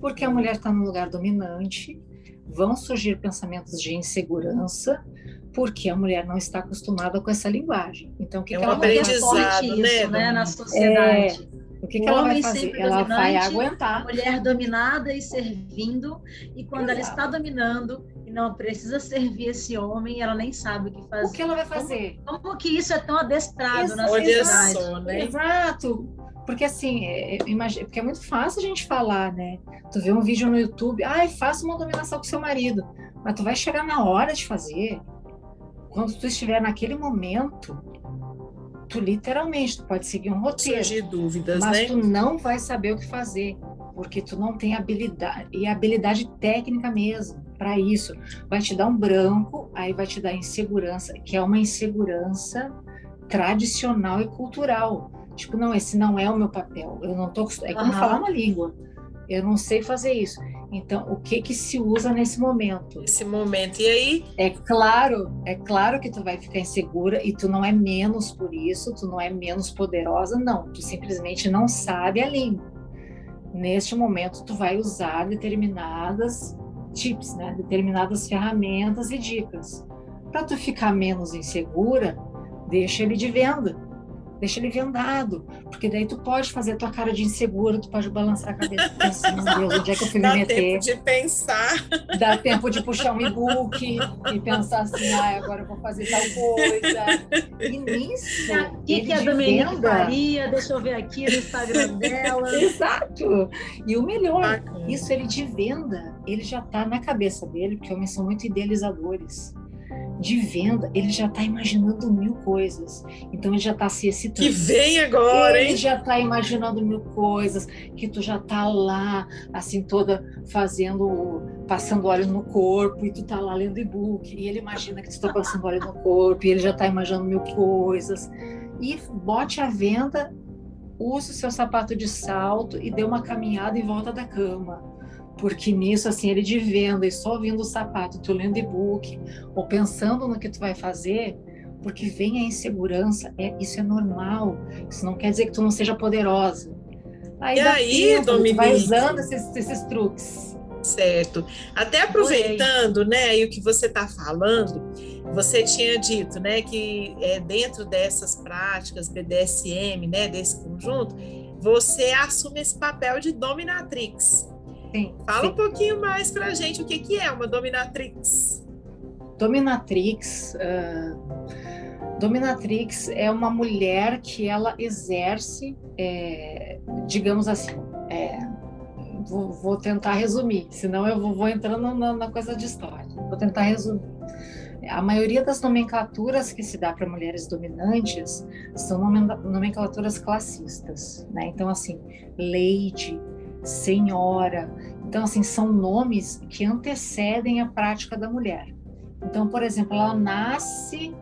porque a mulher está no lugar dominante, vão surgir pensamentos de insegurança, porque a mulher não está acostumada com essa linguagem. Então, o que, é que um ela vai fazer? Né, né, na sociedade. É, o que, que ela vai fazer? Ela vai aguentar. A mulher dominada e servindo, e quando Exato. ela está dominando não precisa servir esse homem, ela nem sabe o que fazer. O que ela vai fazer? Como, como que isso é tão adestrado na sociedade? Só, né? Exato. Porque assim, é, é, imagina, porque é muito fácil a gente falar, né? Tu vê um vídeo no YouTube, ai, faça uma dominação com seu marido. Mas tu vai chegar na hora de fazer. Quando tu estiver naquele momento, tu literalmente tu pode seguir um roteiro. de dúvidas, mas né? tu não vai saber o que fazer, porque tu não tem habilidade e habilidade técnica mesmo para isso. Vai te dar um branco, aí vai te dar insegurança, que é uma insegurança tradicional e cultural. Tipo, não, esse não é o meu papel. Eu não tô é como uhum. falar uma língua. Eu não sei fazer isso. Então, o que que se usa nesse momento? Esse momento. E aí? É claro, é claro que tu vai ficar insegura e tu não é menos por isso, tu não é menos poderosa, não. Tu simplesmente não sabe a língua. Neste momento, tu vai usar determinadas tips, né? Determinadas ferramentas e dicas. Para tu ficar menos insegura, deixa ele de venda deixa ele vendado, porque daí tu pode fazer a tua cara de inseguro, tu pode balançar a cabeça e pensar, meu Deus, onde é que eu fui Dá me meter? Dá tempo de pensar. Dá tempo de puxar um e-book e pensar assim, ah, agora eu vou fazer tal coisa. E nisso, o que, que a Dominique faria? Deixa eu ver aqui no Instagram dela. Exato. E o melhor, isso ele de venda, ele já está na cabeça dele, porque homens são muito idealizadores de venda, ele já está imaginando mil coisas. Então ele já está se excitando. Que vem agora, ele hein? já está imaginando mil coisas, que tu já está lá, assim, toda fazendo, passando óleo no corpo, e tu está lá lendo e-book, e ele imagina que tu está passando óleo no corpo, e ele já está imaginando mil coisas. E bote a venda, use o seu sapato de salto e dê uma caminhada em volta da cama porque nisso, assim, ele de venda e só ouvindo o sapato, tu lendo e-book, ou pensando no que tu vai fazer, porque vem a insegurança, é, isso é normal, isso não quer dizer que tu não seja poderosa. Aí, e aí, Dominique? vai usando esses, esses truques. Certo. Até aproveitando, né, e o que você está falando, você tinha dito, né, que é, dentro dessas práticas BDSM, né, desse conjunto, você assume esse papel de dominatrix. Sim, Fala sim. um pouquinho mais para a gente o que, que é uma dominatrix. Dominatrix, uh, dominatrix é uma mulher que ela exerce, é, digamos assim, é, vou, vou, tentar resumir, senão eu vou, vou entrando na, na coisa de história. Vou tentar resumir. A maioria das nomenclaturas que se dá para mulheres dominantes são nomenclaturas classistas, né? Então, assim, lady, senhora. Então, assim, são nomes que antecedem a prática da mulher. Então, por exemplo, ela nasce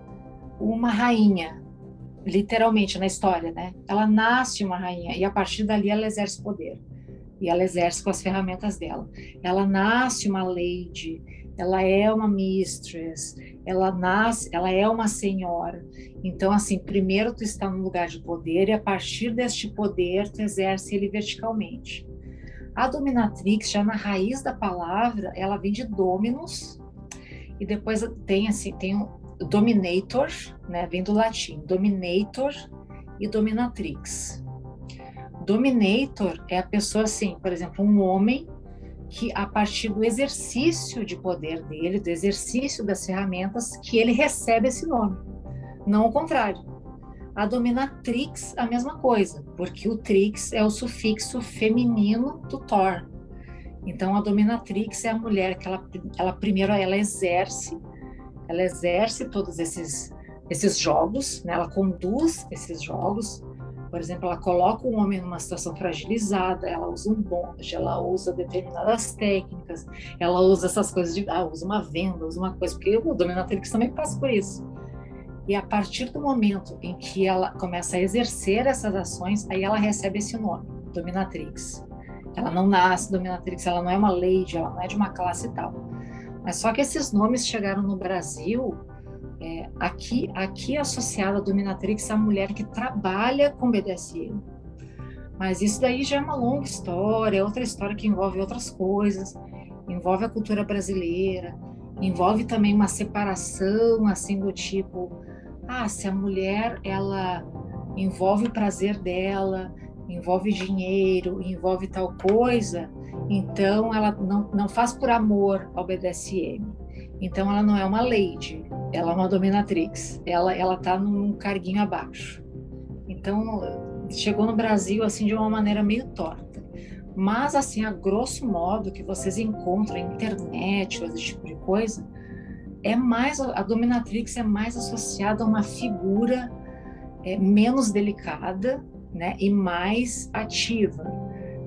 uma rainha, literalmente na história, né? Ela nasce uma rainha e a partir dali ela exerce poder. E ela exerce com as ferramentas dela. Ela nasce uma lady, ela é uma mistress, ela nasce, ela é uma senhora. Então, assim, primeiro tu está no lugar de poder e a partir deste poder tu exerce ele verticalmente. A dominatrix, já na raiz da palavra, ela vem de dominus e depois tem assim, tem o dominator, né, vem do latim, dominator e dominatrix. Dominator é a pessoa assim, por exemplo, um homem que a partir do exercício de poder dele, do exercício das ferramentas, que ele recebe esse nome, não o contrário. A dominatrix, a mesma coisa, porque o trix é o sufixo feminino do Thor. Então, a dominatrix é a mulher que ela, ela primeiro ela exerce, ela exerce todos esses esses jogos, né? ela conduz esses jogos, por exemplo, ela coloca o homem numa situação fragilizada, ela usa um bonde, ela usa determinadas técnicas, ela usa essas coisas de, ah, usa uma venda, usa uma coisa, porque o dominatrix também passa por isso. E a partir do momento em que ela começa a exercer essas ações, aí ela recebe esse nome, dominatrix. Ela não nasce dominatrix, ela não é uma lady, ela não é de uma classe tal. Mas só que esses nomes chegaram no Brasil é, aqui, aqui associada a dominatrix é a mulher que trabalha com BDSM. Mas isso daí já é uma longa história, é outra história que envolve outras coisas, envolve a cultura brasileira, envolve também uma separação assim do tipo, ah, se a mulher ela envolve o prazer dela, envolve dinheiro, envolve tal coisa, então ela não, não faz por amor ao BDSM. Então ela não é uma lady, ela é uma dominatrix. Ela ela tá num carguinho abaixo. Então chegou no Brasil assim de uma maneira meio torta. Mas assim, a grosso modo que vocês encontram na internet, esse tipo de coisa, é mais a dominatrix é mais associada a uma figura é, menos delicada, né, e mais ativa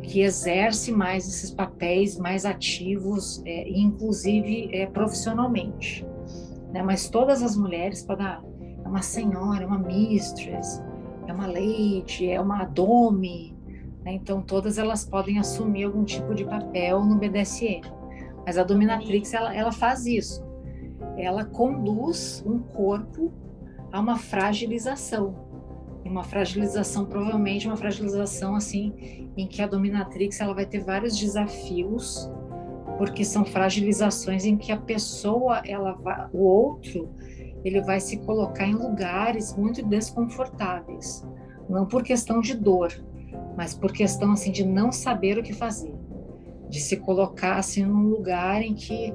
que exerce mais esses papéis mais ativos, é, inclusive é, profissionalmente. Né? Mas todas as mulheres podem, ah, é uma senhora, é uma mistress, é uma lady, é uma dome, né? então todas elas podem assumir algum tipo de papel no BDSM. Mas a dominatrix ela, ela faz isso, ela conduz um corpo a uma fragilização, uma fragilização, provavelmente uma fragilização assim, em que a dominatrix ela vai ter vários desafios, porque são fragilizações em que a pessoa, ela vai, o outro, ele vai se colocar em lugares muito desconfortáveis, não por questão de dor, mas por questão assim de não saber o que fazer, de se colocar assim num lugar em que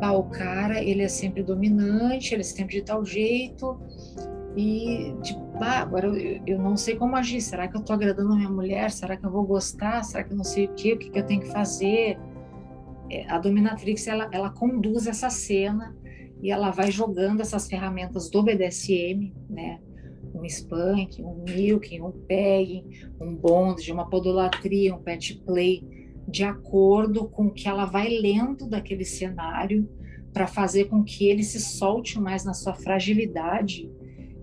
ah, o cara ele é sempre dominante, ele é sempre de tal jeito, e tipo, ah, agora eu, eu não sei como agir. Será que eu estou agradando a minha mulher? Será que eu vou gostar? Será que eu não sei o que? O que, que eu tenho que fazer? É, a dominatrix ela, ela conduz essa cena e ela vai jogando essas ferramentas do BDSM, né? Um spank, um milking, um pegging, um bondage, uma podolatria, um pet play, de acordo com o que ela vai lendo daquele cenário para fazer com que ele se solte mais na sua fragilidade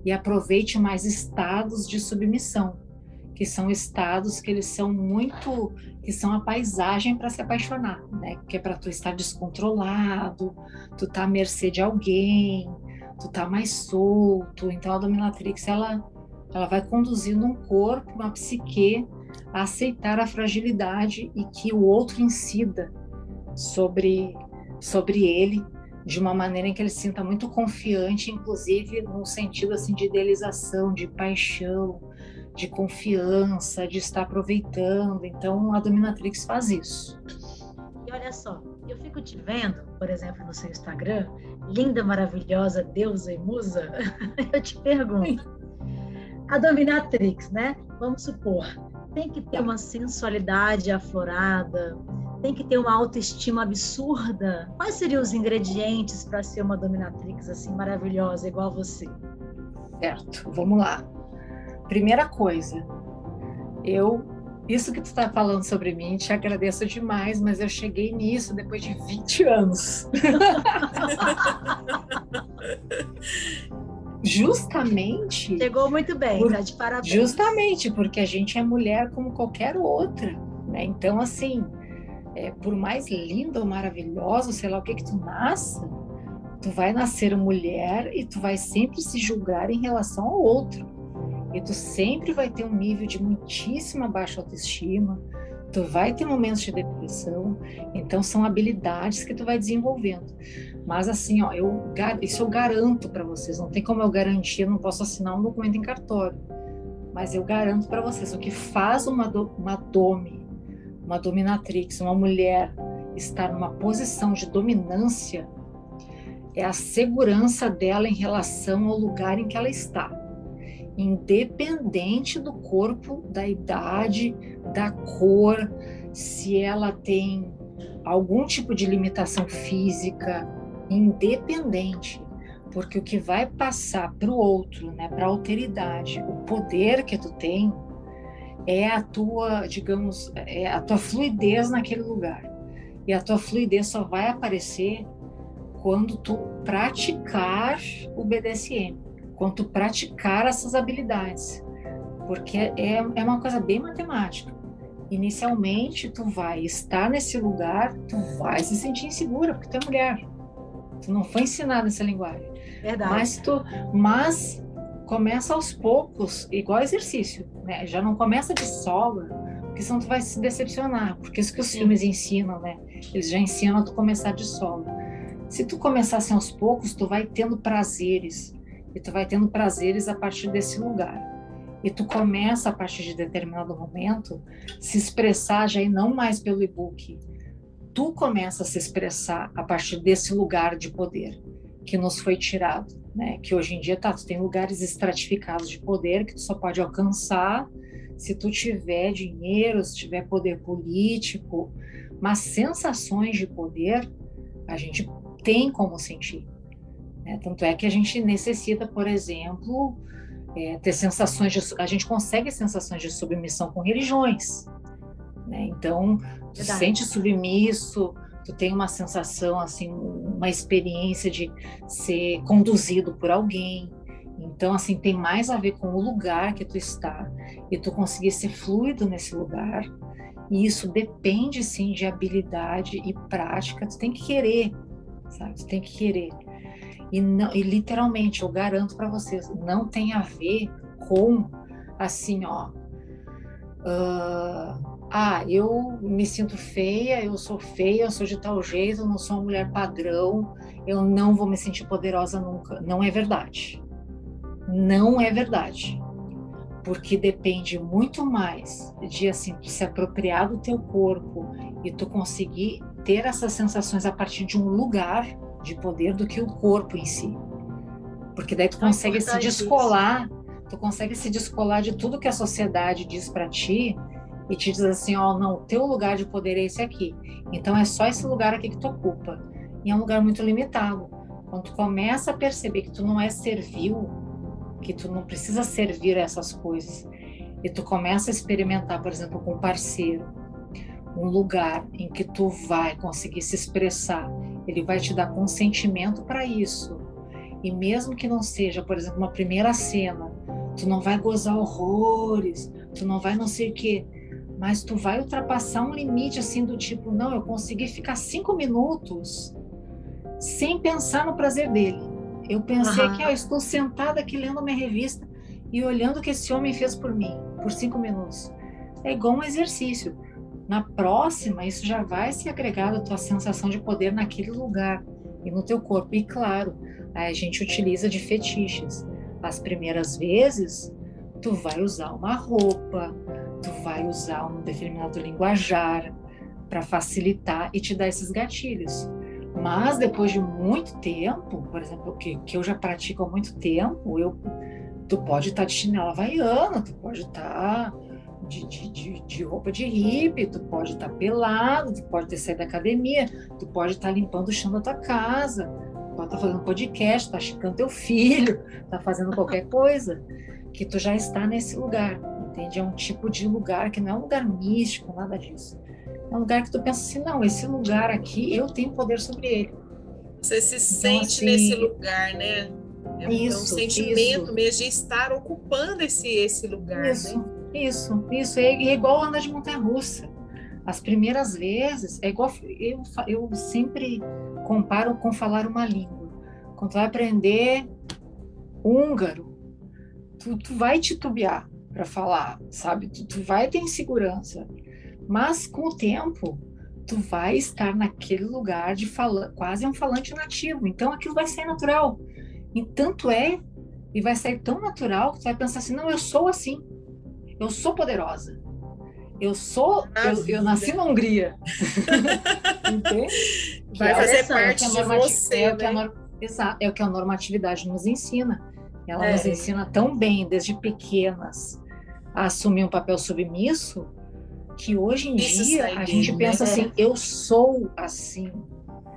e aproveite mais estados de submissão, que são estados que eles são muito, que são a paisagem para se apaixonar, né? Que é para tu estar descontrolado, tu tá à mercê de alguém, tu tá mais solto. Então a dominatrix ela ela vai conduzindo um corpo, uma psique aceitar a fragilidade e que o outro incida sobre sobre ele de uma maneira em que ele se sinta muito confiante, inclusive no sentido assim de idealização, de paixão, de confiança, de estar aproveitando. Então a dominatrix faz isso. E olha só, eu fico te vendo, por exemplo, no seu Instagram, linda, maravilhosa, deusa e musa. eu te pergunto, a dominatrix, né? Vamos supor, tem que ter uma sensualidade aflorada, tem que ter uma autoestima absurda. Quais seriam os ingredientes para ser uma dominatrix assim maravilhosa igual você? Certo, vamos lá. Primeira coisa, eu isso que tu está falando sobre mim, te agradeço demais, mas eu cheguei nisso depois de 20 anos. justamente. Chegou muito bem, por, tá de parabéns. Justamente porque a gente é mulher como qualquer outra, né? Então, assim, é, por mais linda ou maravilhosa, sei lá o que que tu nasça, tu vai nascer mulher e tu vai sempre se julgar em relação ao outro. E tu sempre vai ter um nível de muitíssima baixa autoestima, tu vai ter momentos de depressão, então são habilidades que tu vai desenvolvendo. Mas assim, ó, eu isso eu garanto para vocês, não tem como eu garantir, eu não posso assinar um documento em cartório. Mas eu garanto para vocês, o que faz uma, do, uma dome uma dominatrix, uma mulher estar numa posição de dominância é a segurança dela em relação ao lugar em que ela está, independente do corpo, da idade, da cor, se ela tem algum tipo de limitação física, independente, porque o que vai passar para o outro, né, para a alteridade, o poder que tu tem, é a tua, digamos, é a tua fluidez naquele lugar. E a tua fluidez só vai aparecer quando tu praticar o BDSM, quando tu praticar essas habilidades. Porque é, é uma coisa bem matemática. Inicialmente, tu vai estar nesse lugar, tu vai se sentir insegura, porque tu é mulher. Tu não foi ensinada essa linguagem. Verdade. Mas, tu, mas começa aos poucos, igual exercício, né? Já não começa de sola, porque senão tu vai se decepcionar, porque isso que os Sim. filmes ensinam, né? Eles já ensinam a tu começar de sola. Se tu começar assim aos poucos, tu vai tendo prazeres, e tu vai tendo prazeres a partir desse lugar. E tu começa a partir de determinado momento se expressar já e não mais pelo e-book. Tu começa a se expressar a partir desse lugar de poder que nos foi tirado né? Que hoje em dia tá, tu tem lugares estratificados de poder que tu só pode alcançar se tu tiver dinheiro, se tiver poder político, mas sensações de poder a gente tem como sentir. Né? Tanto é que a gente necessita, por exemplo, é, ter sensações de, a gente consegue sensações de submissão com religiões. Né? Então, tu se sente submisso, tu tem uma sensação, assim, uma experiência de ser conduzido por alguém. Então, assim, tem mais a ver com o lugar que tu está e tu conseguir ser fluido nesse lugar. E isso depende, sim, de habilidade e prática. Tu tem que querer, sabe? Tu tem que querer. E, não, e literalmente, eu garanto para vocês, não tem a ver com, assim, ó. Uh, ah, eu me sinto feia, eu sou feia, eu sou de tal jeito, eu não sou uma mulher padrão, eu não vou me sentir poderosa nunca. Não é verdade. Não é verdade. Porque depende muito mais de assim, se apropriar do teu corpo e tu conseguir ter essas sensações a partir de um lugar de poder do que o corpo em si. Porque daí tu consegue se descolar, isso. tu consegue se descolar de tudo que a sociedade diz para ti e te diz assim, ó, oh, não, o teu lugar de poder é esse aqui. Então é só esse lugar aqui que tu ocupa. E é um lugar muito limitado. Quando tu começa a perceber que tu não é servil, que tu não precisa servir a essas coisas, e tu começa a experimentar, por exemplo, com um parceiro, um lugar em que tu vai conseguir se expressar, ele vai te dar consentimento para isso. E mesmo que não seja, por exemplo, uma primeira cena, tu não vai gozar horrores, tu não vai não sei o quê, mas tu vai ultrapassar um limite assim do tipo, não, eu consegui ficar cinco minutos sem pensar no prazer dele. Eu pensei uhum. que ah, eu estou sentada aqui lendo minha revista e olhando o que esse homem fez por mim por cinco minutos. É igual um exercício. Na próxima, isso já vai se agregar à tua sensação de poder naquele lugar e no teu corpo. E claro, a gente utiliza de fetiches. As primeiras vezes, tu vai usar uma roupa, tu vai usar um determinado linguajar para facilitar e te dar esses gatilhos. Mas depois de muito tempo, por exemplo, que, que eu já pratico há muito tempo, eu, tu pode estar tá de chinela havaiana, tu pode estar tá de, de, de, de, roupa de hippie, tu pode estar tá pelado, tu pode ter saído da academia, tu pode estar tá limpando o chão da tua casa, tu pode estar tá fazendo podcast, tá chicando teu filho, tá fazendo qualquer coisa, que tu já está nesse lugar, entende? É um tipo de lugar que não é um lugar místico, nada disso. É um lugar que tu pensa assim, não, esse lugar aqui, eu tenho poder sobre ele. Você se então, sente assim, nesse lugar, né? É, isso, é um sentimento isso. mesmo de estar ocupando esse, esse lugar, isso. né? Isso, isso. É, é igual andar de montanha-russa. As primeiras vezes, é igual. Eu, eu sempre comparo com falar uma língua. Quando vai aprender húngaro, tu, tu vai titubear para falar, sabe? Tu, tu vai ter insegurança. Mas com o tempo, tu vai estar naquele lugar de fala, quase um falante nativo. Então aquilo vai ser natural. E tanto é, e vai sair tão natural que tu vai pensar assim: não, eu sou assim. Eu sou poderosa. Eu sou. Eu, eu, nasci na Hungria. Entende? Vai fazer parte é de você. É o, né? a, exato, é o que a normatividade nos ensina. Ela é. nos ensina tão bem, desde pequenas, a assumir um papel submisso, que hoje em Isso dia a gente né? pensa assim: eu sou assim.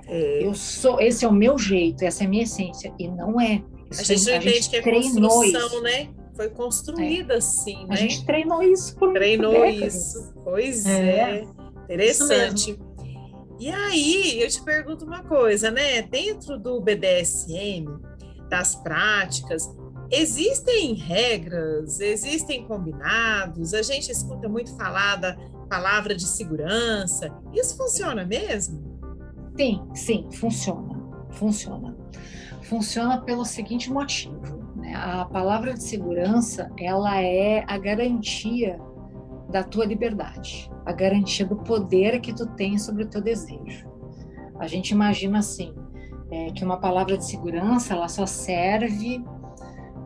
É. Eu sou, esse é o meu jeito, essa é a minha essência. E não é. Isso a gente não entende que é construção, isso. né? Foi construída é. assim, né? A gente treinou isso por Treinou décadas. isso. Pois é. é. Interessante. E aí, eu te pergunto uma coisa, né? Dentro do BDSM, das práticas, existem regras, existem combinados, a gente escuta muito falar da palavra de segurança. Isso funciona mesmo? Sim, sim, funciona. Funciona. Funciona pelo seguinte motivo? A palavra de segurança, ela é a garantia da tua liberdade, a garantia do poder que tu tem sobre o teu desejo. A gente imagina assim, é, que uma palavra de segurança, ela só serve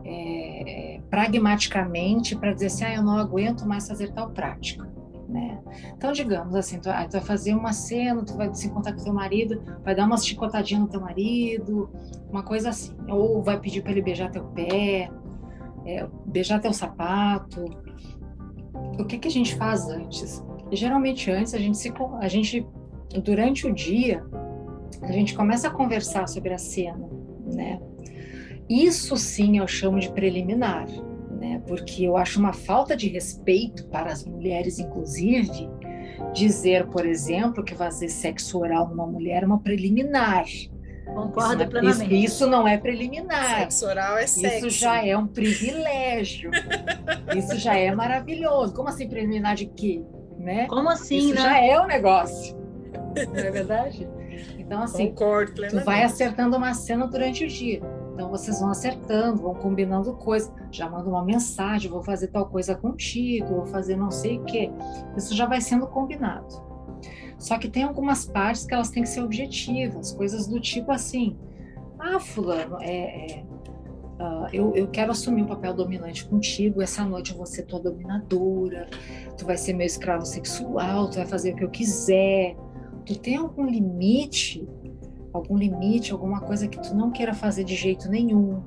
é, pragmaticamente para dizer assim, ah, eu não aguento mais fazer tal prática né? Então, digamos assim, tu, tu, vai fazer uma cena, tu vai se encontrar com teu marido, vai dar uma chicotadinha no teu marido, uma coisa assim. Ou vai pedir para ele beijar teu pé, é, beijar teu sapato. O que, que a gente faz antes? Geralmente antes a gente se, a gente durante o dia a gente começa a conversar sobre a cena, né? Isso sim eu chamo de preliminar né? Porque eu acho uma falta de respeito para as mulheres, inclusive, dizer, por exemplo, que fazer sexo oral numa mulher é uma preliminar. Concordo isso, plenamente. Isso, isso, não é preliminar. Sexo oral é sexo. Isso já é um privilégio. isso já é maravilhoso. Como assim preliminar de quê? Né? Como assim, isso né? já é um negócio. Não é verdade? Então, assim, Concordo plenamente. tu vai acertando uma cena durante o dia. Então vocês vão acertando, vão combinando coisas, já manda uma mensagem, vou fazer tal coisa contigo, vou fazer não sei o quê. Isso já vai sendo combinado. Só que tem algumas partes que elas têm que ser objetivas, coisas do tipo assim, ah, fulano, é, é uh, eu, eu quero assumir um papel dominante contigo, essa noite eu vou ser tua dominadora, tu vai ser meu escravo sexual, tu vai fazer o que eu quiser. Tu tem algum limite algum limite, alguma coisa que tu não queira fazer de jeito nenhum,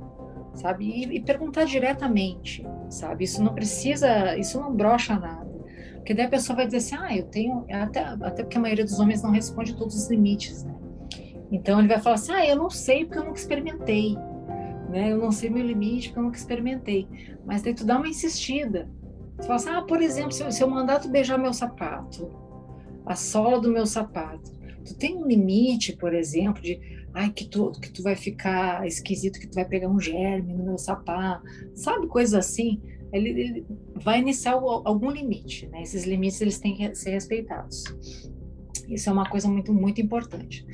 sabe? E, e, perguntar diretamente, sabe? Isso não precisa, isso não brocha nada. Porque daí a pessoa vai dizer assim, ah, eu tenho, até, até porque a maioria dos homens não responde todos os limites, né? Então ele vai falar assim, ah, eu não sei porque eu nunca experimentei, né? Eu não sei meu limite porque eu nunca experimentei. Mas daí tu dá uma insistida. Tu fala assim, ah, por exemplo, se eu, se eu mandar tu beijar meu sapato, a sola do meu sapato, Tu tem um limite, por exemplo, de ai que tu, que tu vai ficar esquisito, que tu vai pegar um germe no meu sapato, sabe? Coisa assim. ele, ele vai iniciar algum limite, né? Esses limites eles têm que ser respeitados. Isso é uma coisa muito muito importante.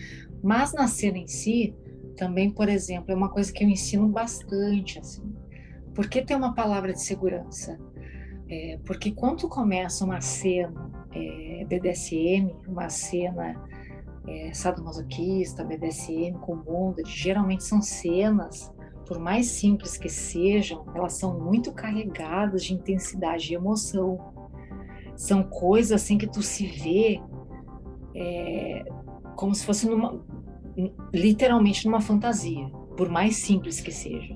Mas na cena em si, também, por exemplo, é uma coisa que eu ensino bastante, assim. Por que ter uma palavra de segurança? É, porque quando começa uma cena é, BDSM, uma cena é, sadomasoquista, BDSM com bondage, geralmente são cenas, por mais simples que sejam, elas são muito carregadas de intensidade e emoção. São coisas assim que tu se vê é, como se fosse numa, literalmente numa fantasia, por mais simples que seja.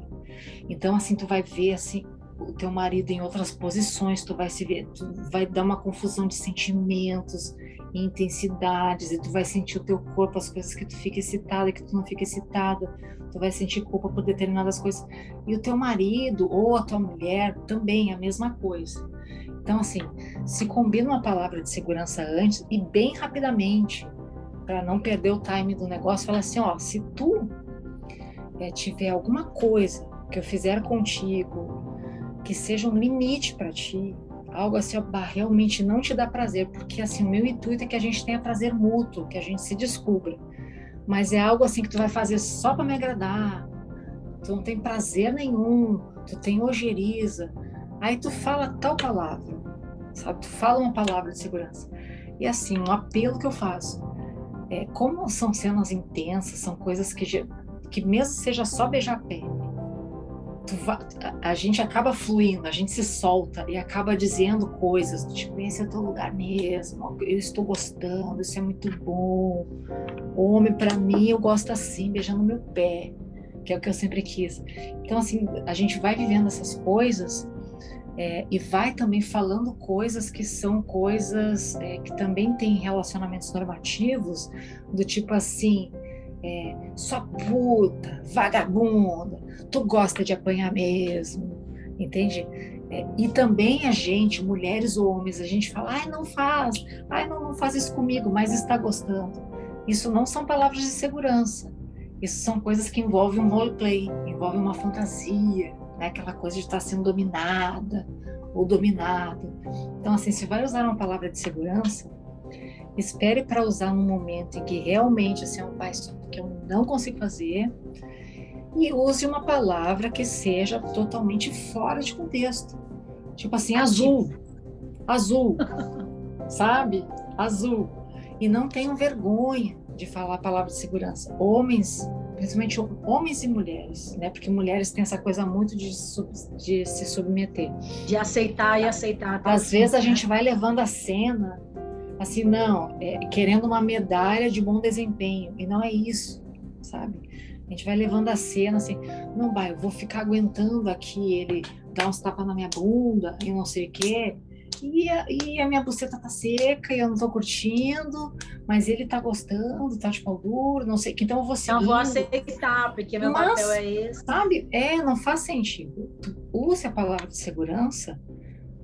Então assim tu vai ver assim o teu marido em outras posições, tu vai se ver, tu vai dar uma confusão de sentimentos, e intensidades, e tu vai sentir o teu corpo, as coisas que tu fica excitada, que tu não fica excitada, tu vai sentir culpa por determinadas coisas. E o teu marido ou a tua mulher também a mesma coisa. Então assim, se combina uma palavra de segurança antes e bem rapidamente, para não perder o time do negócio, fala assim, ó, se tu é, tiver alguma coisa que eu fizer contigo que seja um limite para ti, algo assim, ó, realmente não te dá prazer, porque assim, o meu intuito é que a gente tenha prazer mútuo, que a gente se descubra. Mas é algo assim que tu vai fazer só para me agradar. Tu não tem prazer nenhum, tu tem ojeriza. Aí tu fala tal palavra, sabe? Tu fala uma palavra de segurança. E assim, um apelo que eu faço é como são cenas intensas, são coisas que que mesmo seja só beijar pé, a gente acaba fluindo, a gente se solta e acaba dizendo coisas, tipo, esse é teu lugar mesmo, eu estou gostando, isso é muito bom. Homem, para mim, eu gosto assim, beijando meu pé, que é o que eu sempre quis. Então, assim, a gente vai vivendo essas coisas é, e vai também falando coisas que são coisas é, que também têm relacionamentos normativos, do tipo assim, é, sua puta, vagabunda, tu gosta de apanhar mesmo, entende? É, e também a gente, mulheres ou homens, a gente fala, ai, não faz, ai, não, não faz isso comigo, mas está gostando. Isso não são palavras de segurança. Isso são coisas que envolvem um roleplay, envolvem uma fantasia, né? aquela coisa de estar sendo dominada ou dominado. Então, assim, se vai usar uma palavra de segurança, espere para usar no momento em que realmente assim, é um pai que eu não consigo fazer e use uma palavra que seja totalmente fora de contexto. Tipo assim, azul. Azul. sabe? Azul. E não tenham vergonha de falar a palavra de segurança. Homens, principalmente homens e mulheres, né? Porque mulheres têm essa coisa muito de, sub, de se submeter. De aceitar e aceitar. Às vezes a né? gente vai levando a cena assim, não, é, querendo uma medalha de bom desempenho. E não é isso, sabe? A gente vai levando a cena assim, não vai, eu vou ficar aguentando aqui ele dar uns tapas na minha bunda e não sei o quê. E a, e a minha buceta tá seca e eu não tô curtindo, mas ele tá gostando, tá de pau duro, não sei então eu vou seguir. Não vou aceitar, porque meu mas, papel é esse. Sabe, é, não faz sentido. Tu use a palavra de segurança,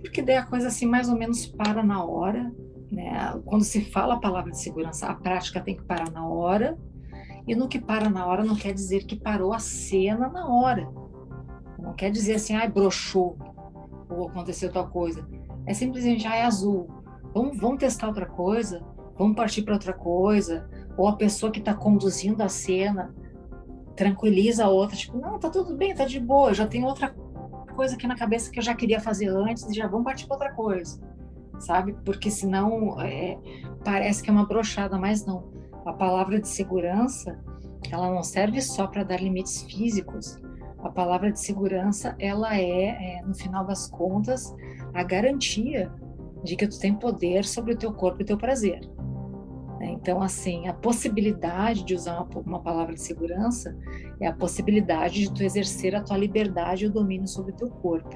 porque daí a coisa assim mais ou menos para na hora, né? Quando se fala a palavra de segurança, a prática tem que parar na hora, e no que para na hora não quer dizer que parou a cena na hora. Não quer dizer assim, ai, broxou, ou aconteceu tal coisa. É simplesmente, ai, é azul. Vamos, vamos testar outra coisa, vamos partir para outra coisa. Ou a pessoa que está conduzindo a cena tranquiliza a outra, tipo, não, tá tudo bem, tá de boa, já tem outra coisa aqui na cabeça que eu já queria fazer antes já vamos partir para outra coisa sabe? Porque senão é, parece que é uma brochada, mas não. A palavra de segurança, ela não serve só para dar limites físicos. A palavra de segurança, ela é, é, no final das contas, a garantia de que tu tem poder sobre o teu corpo e teu prazer. Né? Então, assim, a possibilidade de usar uma, uma, palavra de segurança é a possibilidade de tu exercer a tua liberdade e o domínio sobre o teu corpo.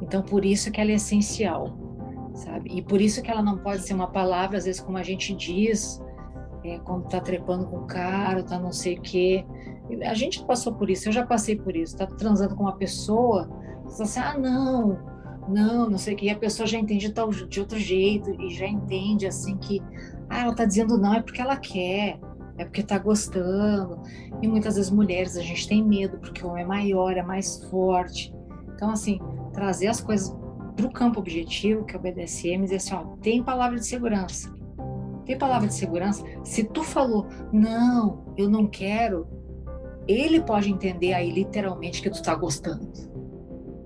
Então, por isso que ela é essencial sabe? E por isso que ela não pode ser uma palavra, às vezes, como a gente diz, é, quando tá trepando com o cara, tá não sei o quê. A gente passou por isso, eu já passei por isso. Tá transando com uma pessoa, você assim, ah, não, não, não sei o quê. E a pessoa já entende tal, de outro jeito e já entende, assim, que, ah, ela tá dizendo não, é porque ela quer, é porque tá gostando. E muitas vezes mulheres, a gente tem medo, porque o homem é maior, é mais forte. Então, assim, trazer as coisas para o campo objetivo, que é o BDSM, dizer assim, ó, tem palavra de segurança. Tem palavra de segurança. Se tu falou, não, eu não quero, ele pode entender aí literalmente que tu está gostando.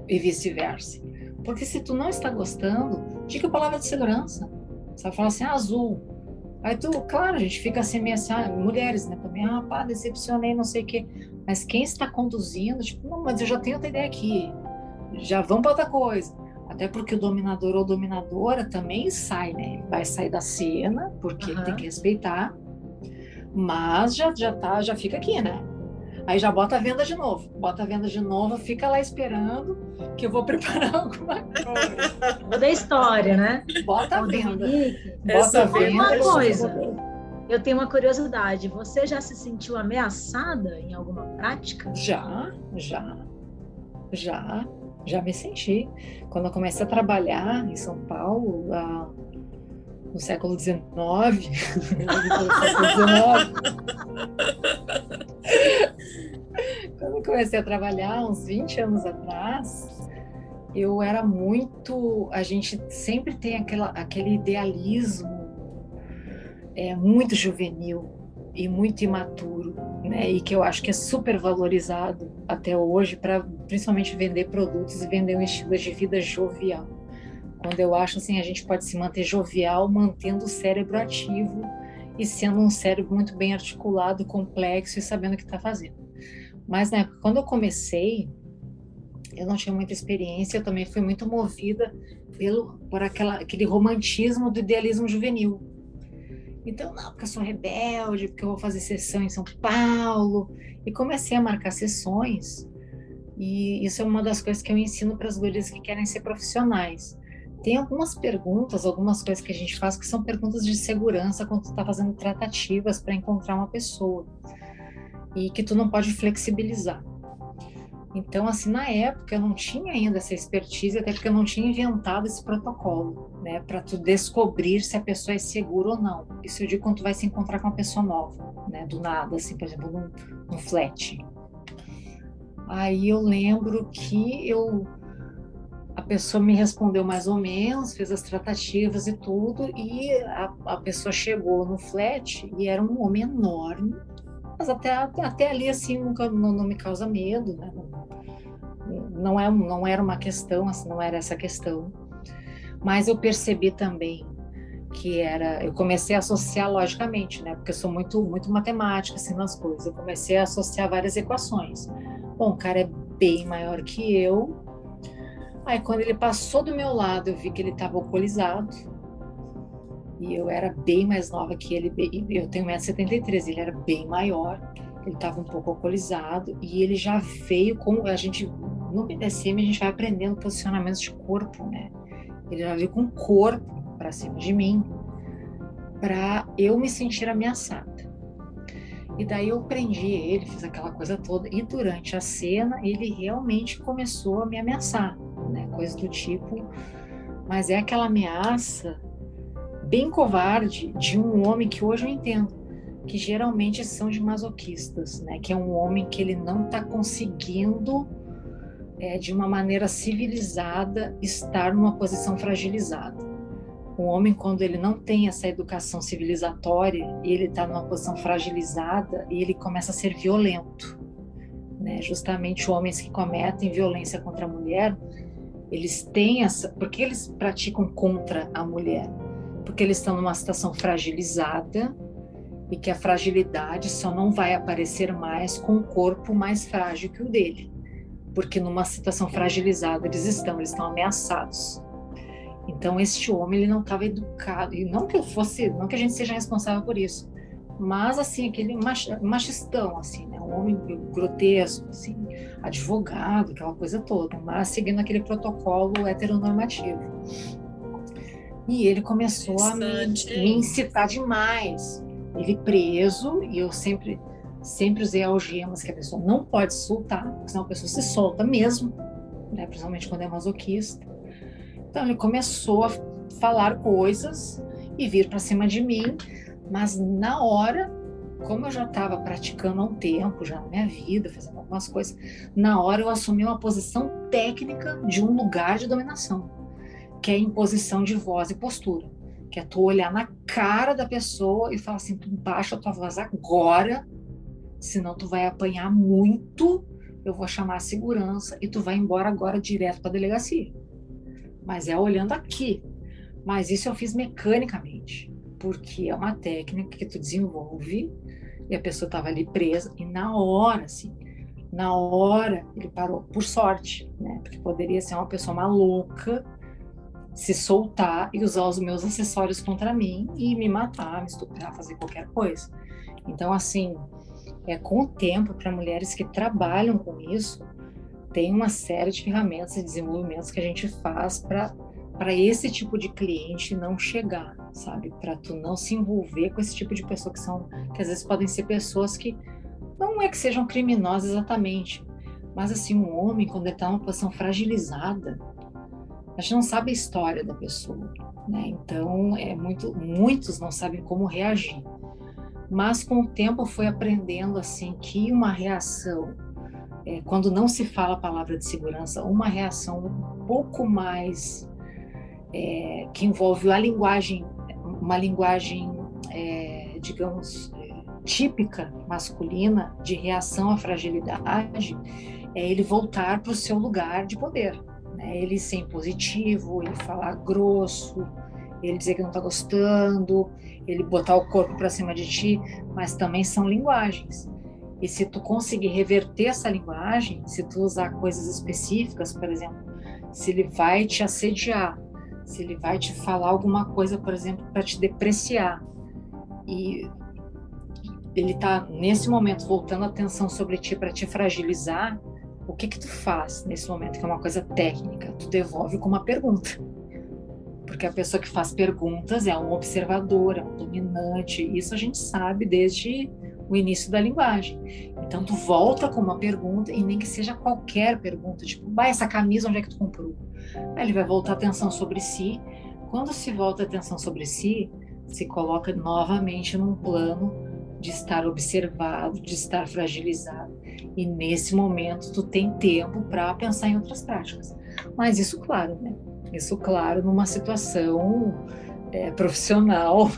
E vice-versa. Porque se tu não está gostando, diga a palavra de segurança. Você vai falar assim, azul. Aí tu, claro, a gente fica assim, meio assim, ah, mulheres, né, também, ah, pá, decepcionei, não sei o quê. Mas quem está conduzindo, tipo, não, mas eu já tenho outra ideia aqui. Já vamos para outra coisa. Até porque o dominador ou dominadora também sai, né? Vai sair da cena, porque uhum. ele tem que respeitar. Mas já, já tá, já fica aqui, né? Aí já bota a venda de novo. Bota a venda de novo, fica lá esperando que eu vou preparar alguma coisa. Toda a história, né? Bota a venda. Bota a venda. Uma coisa. Eu tenho uma curiosidade. Você já se sentiu ameaçada em alguma prática? Já, já. Já, já me senti. Quando eu comecei a trabalhar em São Paulo, no século XIX, quando eu comecei a trabalhar, uns 20 anos atrás, eu era muito. A gente sempre tem aquela, aquele idealismo é, muito juvenil e muito imaturo, né? E que eu acho que é super valorizado até hoje para principalmente vender produtos e vender um estilo de vida jovial quando eu acho assim a gente pode se manter jovial mantendo o cérebro ativo e sendo um cérebro muito bem articulado, complexo e sabendo o que está fazendo. Mas na época, quando eu comecei, eu não tinha muita experiência, eu também fui muito movida pelo por aquela, aquele romantismo do idealismo juvenil. Então, não, porque eu sou rebelde, porque eu vou fazer sessão em São Paulo. E comecei a marcar sessões. E isso é uma das coisas que eu ensino para as gurias que querem ser profissionais tem algumas perguntas, algumas coisas que a gente faz que são perguntas de segurança quando tu está fazendo tratativas para encontrar uma pessoa e que tu não pode flexibilizar. Então, assim, na época eu não tinha ainda essa expertise, até porque eu não tinha inventado esse protocolo, né, para tu descobrir se a pessoa é segura ou não. Isso eu digo quando tu vai se encontrar com uma pessoa nova, né, do nada, assim, por exemplo, num, num flat. Aí eu lembro que eu a pessoa me respondeu mais ou menos, fez as tratativas e tudo, e a, a pessoa chegou no flat e era um homem enorme, mas até, até ali assim nunca não, não me causa medo, né? Não, não, é, não era uma questão, assim, não era essa questão. Mas eu percebi também que era, eu comecei a associar logicamente, né? Porque eu sou muito muito matemática assim nas coisas. Eu comecei a associar várias equações. Bom, o cara é bem maior que eu, Aí quando ele passou do meu lado, eu vi que ele estava alcoolizado. E eu era bem mais nova que ele. Eu tenho 1,73m, ele era bem maior. Ele estava um pouco alcoolizado e ele já veio com a gente no BDSM a gente vai aprendendo posicionamentos de corpo, né? Ele já veio com o corpo para cima de mim para eu me sentir ameaçada. E daí eu prendi ele, fiz aquela coisa toda e durante a cena ele realmente começou a me ameaçar né? Coisa do tipo. Mas é aquela ameaça bem covarde de um homem que hoje eu entendo que geralmente são de masoquistas, né? Que é um homem que ele não está conseguindo é, de uma maneira civilizada estar numa posição fragilizada. Um homem quando ele não tem essa educação civilizatória, ele está numa posição fragilizada e ele começa a ser violento. Né? Justamente homens que cometem violência contra a mulher, eles têm essa. Por que eles praticam contra a mulher? Porque eles estão numa situação fragilizada e que a fragilidade só não vai aparecer mais com o corpo mais frágil que o dele. Porque numa situação fragilizada eles estão, eles estão ameaçados. Então este homem ele não estava educado e não que eu fosse, não que a gente seja responsável por isso, mas assim aquele machistão assim, né? um homem grotesco, assim, advogado, aquela coisa toda, mas seguindo aquele protocolo heteronormativo. E ele começou a me, me incitar demais. Ele preso e eu sempre sempre usei algemas que a pessoa não pode soltar, porque senão a pessoa se solta mesmo, né? principalmente quando é masoquista. Então ele começou a falar coisas e vir para cima de mim mas na hora como eu já estava praticando há um tempo, já na minha vida, fazendo algumas coisas, na hora eu assumi uma posição técnica de um lugar de dominação, que é imposição de voz e postura, que é tu olhar na cara da pessoa e falar assim, tu baixa a tua voz agora, senão tu vai apanhar muito, eu vou chamar a segurança e tu vai embora agora direto para a delegacia. Mas é olhando aqui. Mas isso eu fiz mecanicamente, porque é uma técnica que tu desenvolve e a pessoa estava ali presa e na hora, assim, na hora ele parou, por sorte, né? Porque poderia ser uma pessoa maluca se soltar e usar os meus acessórios contra mim e me matar, me estuprar, fazer qualquer coisa. Então, assim, é com o tempo para mulheres que trabalham com isso, tem uma série de ferramentas e desenvolvimentos que a gente faz para para esse tipo de cliente não chegar, sabe? Para tu não se envolver com esse tipo de pessoa que são, que às vezes podem ser pessoas que não é que sejam criminosas exatamente, mas assim um homem quando ele está numa posição fragilizada, a gente não sabe a história da pessoa, né? Então é muito, muitos não sabem como reagir. Mas com o tempo fui aprendendo assim que uma reação é, quando não se fala a palavra de segurança, uma reação um pouco mais é, que envolve a linguagem, uma linguagem, é, digamos, típica masculina de reação à fragilidade, é ele voltar para o seu lugar de poder. Né? Ele ser impositivo, ele falar grosso, ele dizer que não está gostando, ele botar o corpo para cima de ti, mas também são linguagens. E se tu conseguir reverter essa linguagem, se tu usar coisas específicas, por exemplo, se ele vai te assediar, se ele vai te falar alguma coisa, por exemplo, para te depreciar, e ele está nesse momento voltando a atenção sobre ti para te fragilizar, o que que tu faz nesse momento que é uma coisa técnica? Tu devolve com uma pergunta. Porque a pessoa que faz perguntas é um observador, é um dominante, isso a gente sabe desde o início da linguagem. Então tu volta com uma pergunta e nem que seja qualquer pergunta, tipo, vai essa camisa onde é que tu comprou? Aí ele vai voltar a atenção sobre si. Quando se volta a atenção sobre si, se coloca novamente num plano de estar observado, de estar fragilizado. E nesse momento tu tem tempo para pensar em outras práticas. Mas isso, claro, né? Isso, claro, numa situação é, profissional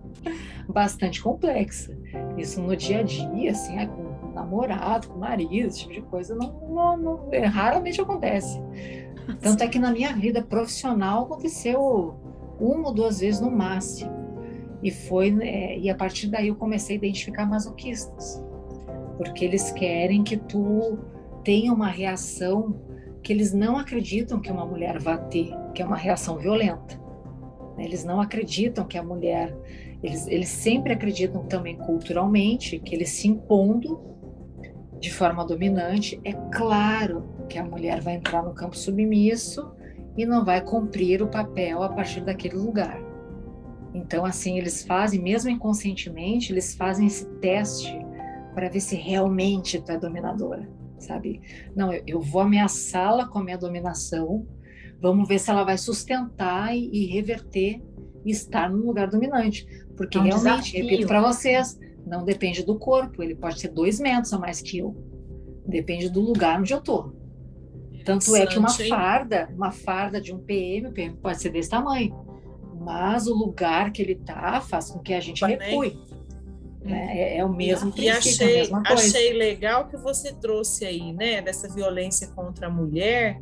bastante complexa. Isso no dia a dia, assim, é, com namorado, com marido, esse tipo de coisa, não, não, não é, raramente acontece. Tanto é que na minha vida profissional aconteceu uma ou duas vezes no máximo. E foi é, e a partir daí eu comecei a identificar masoquistas, porque eles querem que tu tenha uma reação que eles não acreditam que uma mulher vá ter, que é uma reação violenta. Eles não acreditam que a mulher, eles, eles sempre acreditam também culturalmente que eles se impondo de forma dominante, é claro que a mulher vai entrar no campo submisso e não vai cumprir o papel a partir daquele lugar. Então, assim, eles fazem, mesmo inconscientemente, eles fazem esse teste para ver se realmente tu é dominadora, sabe? Não, eu, eu vou ameaçá-la com a minha dominação, vamos ver se ela vai sustentar e, e reverter e estar no lugar dominante. Porque é um realmente, desafio. repito para vocês, não depende do corpo, ele pode ser dois metros a mais que eu. Depende do lugar onde eu tô. Tanto é que uma farda, uma farda de um PM, o PM pode ser desse tamanho, mas o lugar que ele tá faz com que a gente recue. Né? É, é, o mesmo e achei, coisa. achei legal que você trouxe aí, né, dessa violência contra a mulher,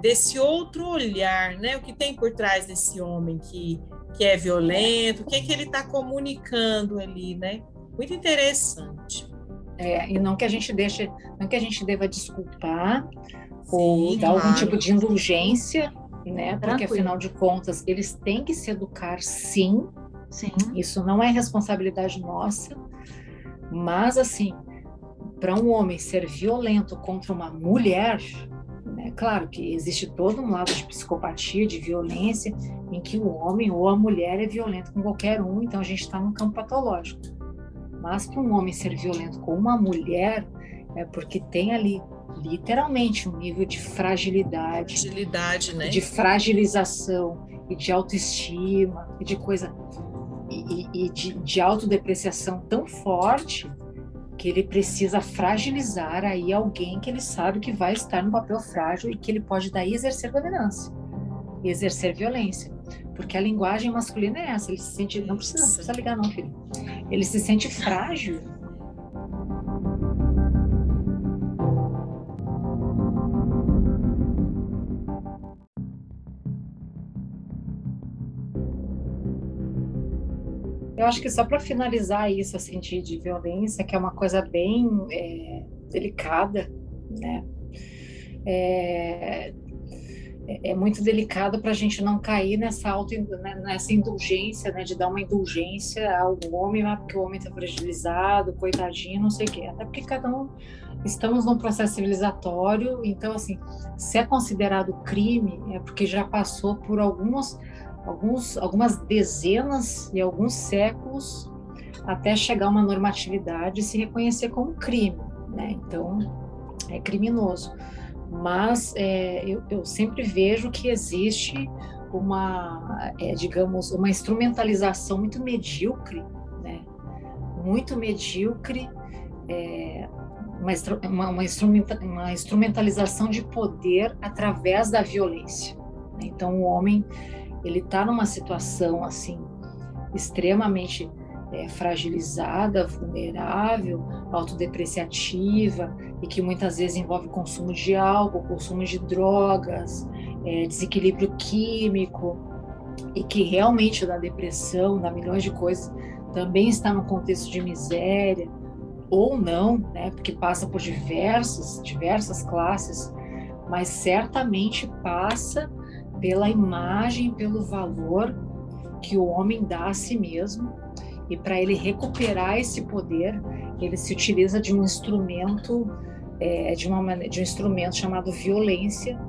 desse outro olhar, né, o que tem por trás desse homem que, que é violento, o que, é que ele está comunicando ali, né? Muito interessante. É, e não que a gente deixe, não que a gente deva desculpar Sim, ou dar claro. algum tipo de indulgência, né? Porque afinal de contas eles têm que se educar, sim. Sim. Isso não é responsabilidade nossa, mas assim, para um homem ser violento contra uma mulher, né? Claro que existe todo um lado de psicopatia, de violência, em que o homem ou a mulher é violento com qualquer um, então a gente está num campo patológico. Mas para um homem ser violento com uma mulher, é porque tem ali literalmente um nível de fragilidade, fragilidade né? de fragilização e de autoestima e de coisa. E, e de, de autodepreciação tão forte que ele precisa fragilizar aí alguém que ele sabe que vai estar no papel frágil e que ele pode daí exercer dominância, exercer violência. Porque a linguagem masculina é essa, ele se sente, não precisa, não precisa ligar não, filho. Ele se sente frágil Eu acho que só para finalizar isso, assim, de, de, violência, que é uma coisa bem é, delicada, né? É, é muito delicado para a gente não cair nessa auto, né, nessa indulgência, né, de dar uma indulgência ao homem, ah, porque o homem está fragilizado, coitadinho, não sei o quê. Até porque cada um estamos num processo civilizatório, então assim, se é considerado crime é porque já passou por alguns alguns, algumas dezenas e alguns séculos até chegar a uma normatividade e se reconhecer como crime, né? Então, é criminoso. Mas é, eu, eu, sempre vejo que existe uma, é, digamos, uma instrumentalização muito medíocre, né? Muito medíocre, é, uma, uma, uma instrumentalização de poder através da violência. Né? Então, o homem ele está numa situação assim extremamente é, fragilizada, vulnerável, autodepreciativa e que muitas vezes envolve consumo de álcool, consumo de drogas, é, desequilíbrio químico e que realmente dá depressão, dá milhões de coisas, também está no contexto de miséria ou não, né? Porque passa por diversas diversas classes, mas certamente passa pela imagem, pelo valor que o homem dá a si mesmo. E para ele recuperar esse poder, ele se utiliza de um instrumento, é, de, uma, de um instrumento chamado violência,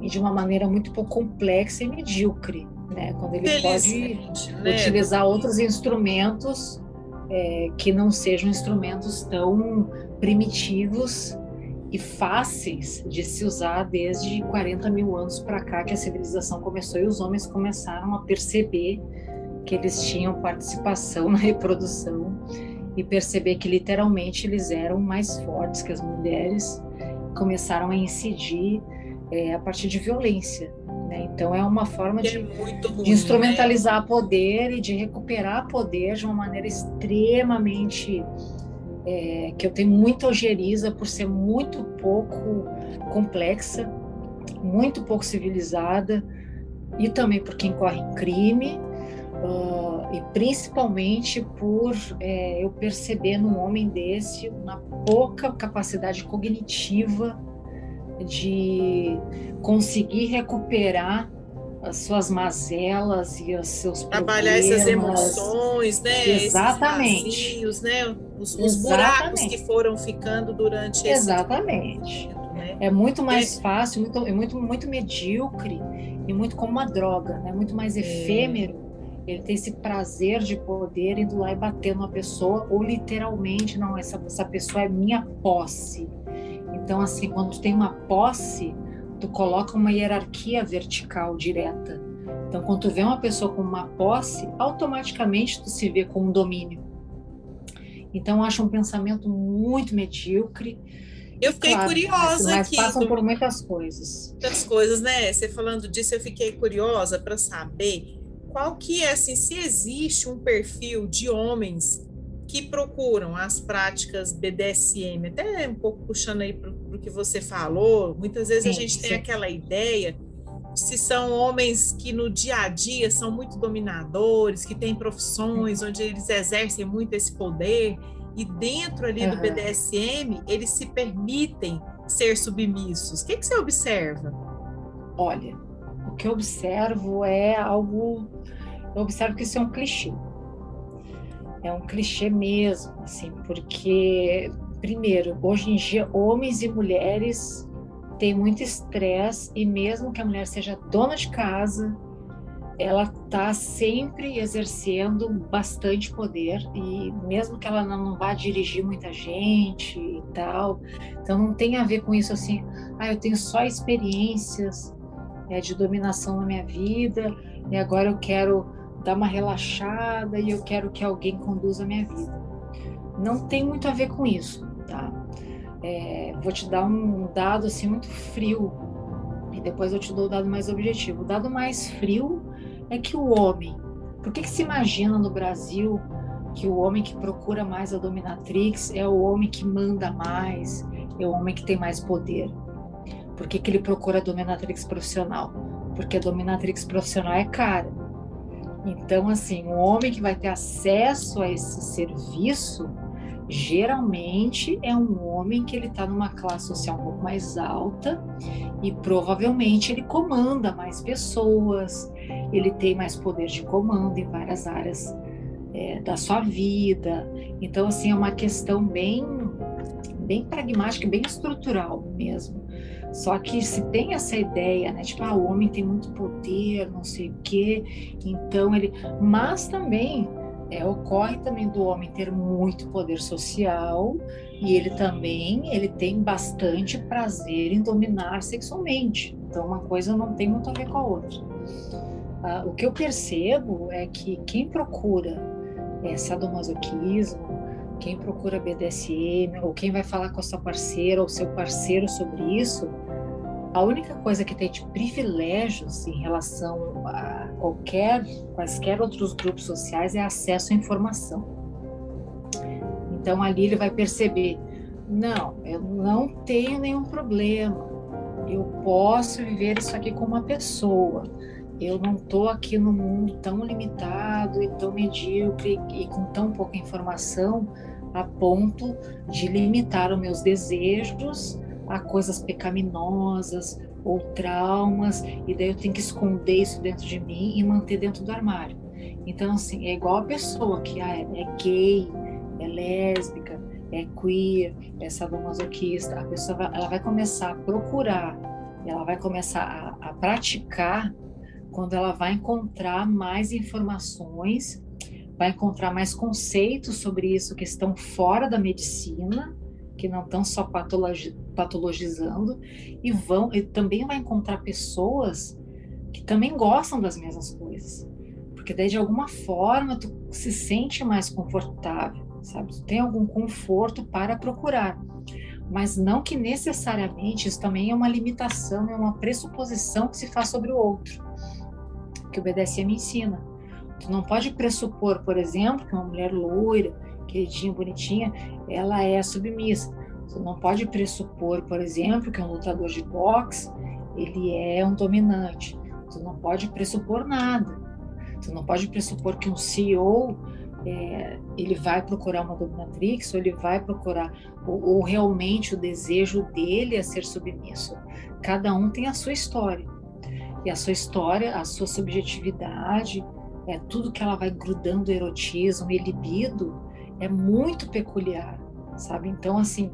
e de uma maneira muito pouco complexa e medíocre, né? Quando ele pode né? utilizar outros instrumentos é, que não sejam instrumentos tão primitivos e fáceis de se usar desde 40 mil anos para cá que a civilização começou e os homens começaram a perceber que eles tinham participação na reprodução e perceber que literalmente eles eram mais fortes que as mulheres, começaram a incidir é, a partir de violência. Né? Então é uma forma de, é ruim, de, instrumentalizar né? poder e de recuperar poder de uma maneira extremamente é, que eu tenho muita ojeriza por ser muito pouco complexa, muito pouco civilizada e também por quem corre em crime uh, e principalmente por é, eu perceber num homem desse uma pouca capacidade cognitiva de conseguir recuperar as suas mazelas e os seus trabalhar problemas. essas emoções, né? Exatamente. Esses vazios, né? Os, os buracos que foram ficando durante Exatamente. né? É muito mais é. fácil, muito, é muito, muito medíocre e muito como uma droga, né? Muito mais é. efêmero. É. Ele tem esse prazer de poder indo lá e bater numa pessoa, ou literalmente, não, essa, essa pessoa é minha posse. Então, assim, quando tu tem uma posse, tu coloca uma hierarquia vertical direta. Então, quando tu vê uma pessoa com uma posse, automaticamente tu se vê com um domínio. Então, acho um pensamento muito medíocre. Eu fiquei claro, curiosa mas, aqui. Mas passam por muitas coisas. Muitas coisas, né? Você falando disso, eu fiquei curiosa para saber qual que é, assim, se existe um perfil de homens que procuram as práticas BDSM, até um pouco puxando aí para o que você falou, muitas vezes sim, a gente sim. tem aquela ideia se são homens que no dia a dia são muito dominadores, que têm profissões onde eles exercem muito esse poder, e dentro ali uhum. do BDSM eles se permitem ser submissos. O que, que você observa? Olha, o que eu observo é algo. Eu observo que isso é um clichê é um clichê mesmo, assim, porque, primeiro, hoje em dia, homens e mulheres têm muito estresse e mesmo que a mulher seja dona de casa, ela está sempre exercendo bastante poder e mesmo que ela não vá dirigir muita gente e tal, então não tem a ver com isso assim, ah, eu tenho só experiências é, de dominação na minha vida e agora eu quero dar uma relaxada e eu quero que alguém conduza a minha vida. Não tem muito a ver com isso, tá? É, vou te dar um dado assim muito frio e depois eu te dou o dado mais objetivo. O dado mais frio é que o homem, por que, que se imagina no Brasil que o homem que procura mais a dominatrix é o homem que manda mais, é o homem que tem mais poder? Por que, que ele procura a dominatrix profissional? Porque a dominatrix profissional é cara. Então, assim, um homem que vai ter acesso a esse serviço, geralmente é um homem que ele está numa classe social um pouco mais alta e provavelmente ele comanda mais pessoas, ele tem mais poder de comando em várias áreas é, da sua vida. Então, assim, é uma questão bem, bem pragmática, bem estrutural mesmo. Só que se tem essa ideia, né, tipo, ah, o homem tem muito poder, não sei o quê, então ele. Mas também é, ocorre também do homem ter muito poder social e ele também ele tem bastante prazer em dominar sexualmente. Então uma coisa não tem muito a ver com a outra. Ah, o que eu percebo é que quem procura é, sadomasoquismo, quem procura BDSM ou quem vai falar com a sua parceira ou seu parceiro sobre isso, a única coisa que tem de privilégios em relação a qualquer, quaisquer outros grupos sociais é acesso à informação. Então ali ele vai perceber, não, eu não tenho nenhum problema, eu posso viver isso aqui com uma pessoa. Eu não estou aqui no mundo tão limitado e tão medíocre e com tão pouca informação a ponto de limitar os meus desejos a coisas pecaminosas ou traumas, e daí eu tenho que esconder isso dentro de mim e manter dentro do armário. Então, assim, é igual a pessoa que ah, é, é gay, é lésbica, é queer, é sadomasoquista, a pessoa vai, ela vai começar a procurar, ela vai começar a, a praticar quando ela vai encontrar mais informações, vai encontrar mais conceitos sobre isso que estão fora da medicina, que não estão só patologi patologizando e vão e também vai encontrar pessoas que também gostam das mesmas coisas. Porque daí de alguma forma tu se sente mais confortável, sabe? Tu tem algum conforto para procurar. Mas não que necessariamente isso também é uma limitação, é uma pressuposição que se faz sobre o outro. Que o BDSM ensina. Tu não pode pressupor, por exemplo, que uma mulher loira, queridinha, bonitinha, ela é submissa. Você não pode pressupor, por exemplo, que um lutador de boxe ele é um dominante. Você não pode pressupor nada. Você não pode pressupor que um CEO é, ele vai procurar uma dominatrix ou ele vai procurar ou, ou realmente o desejo dele é ser submisso. Cada um tem a sua história e a sua história, a sua subjetividade, é tudo que ela vai grudando erotismo e libido é muito peculiar, sabe? Então, assim,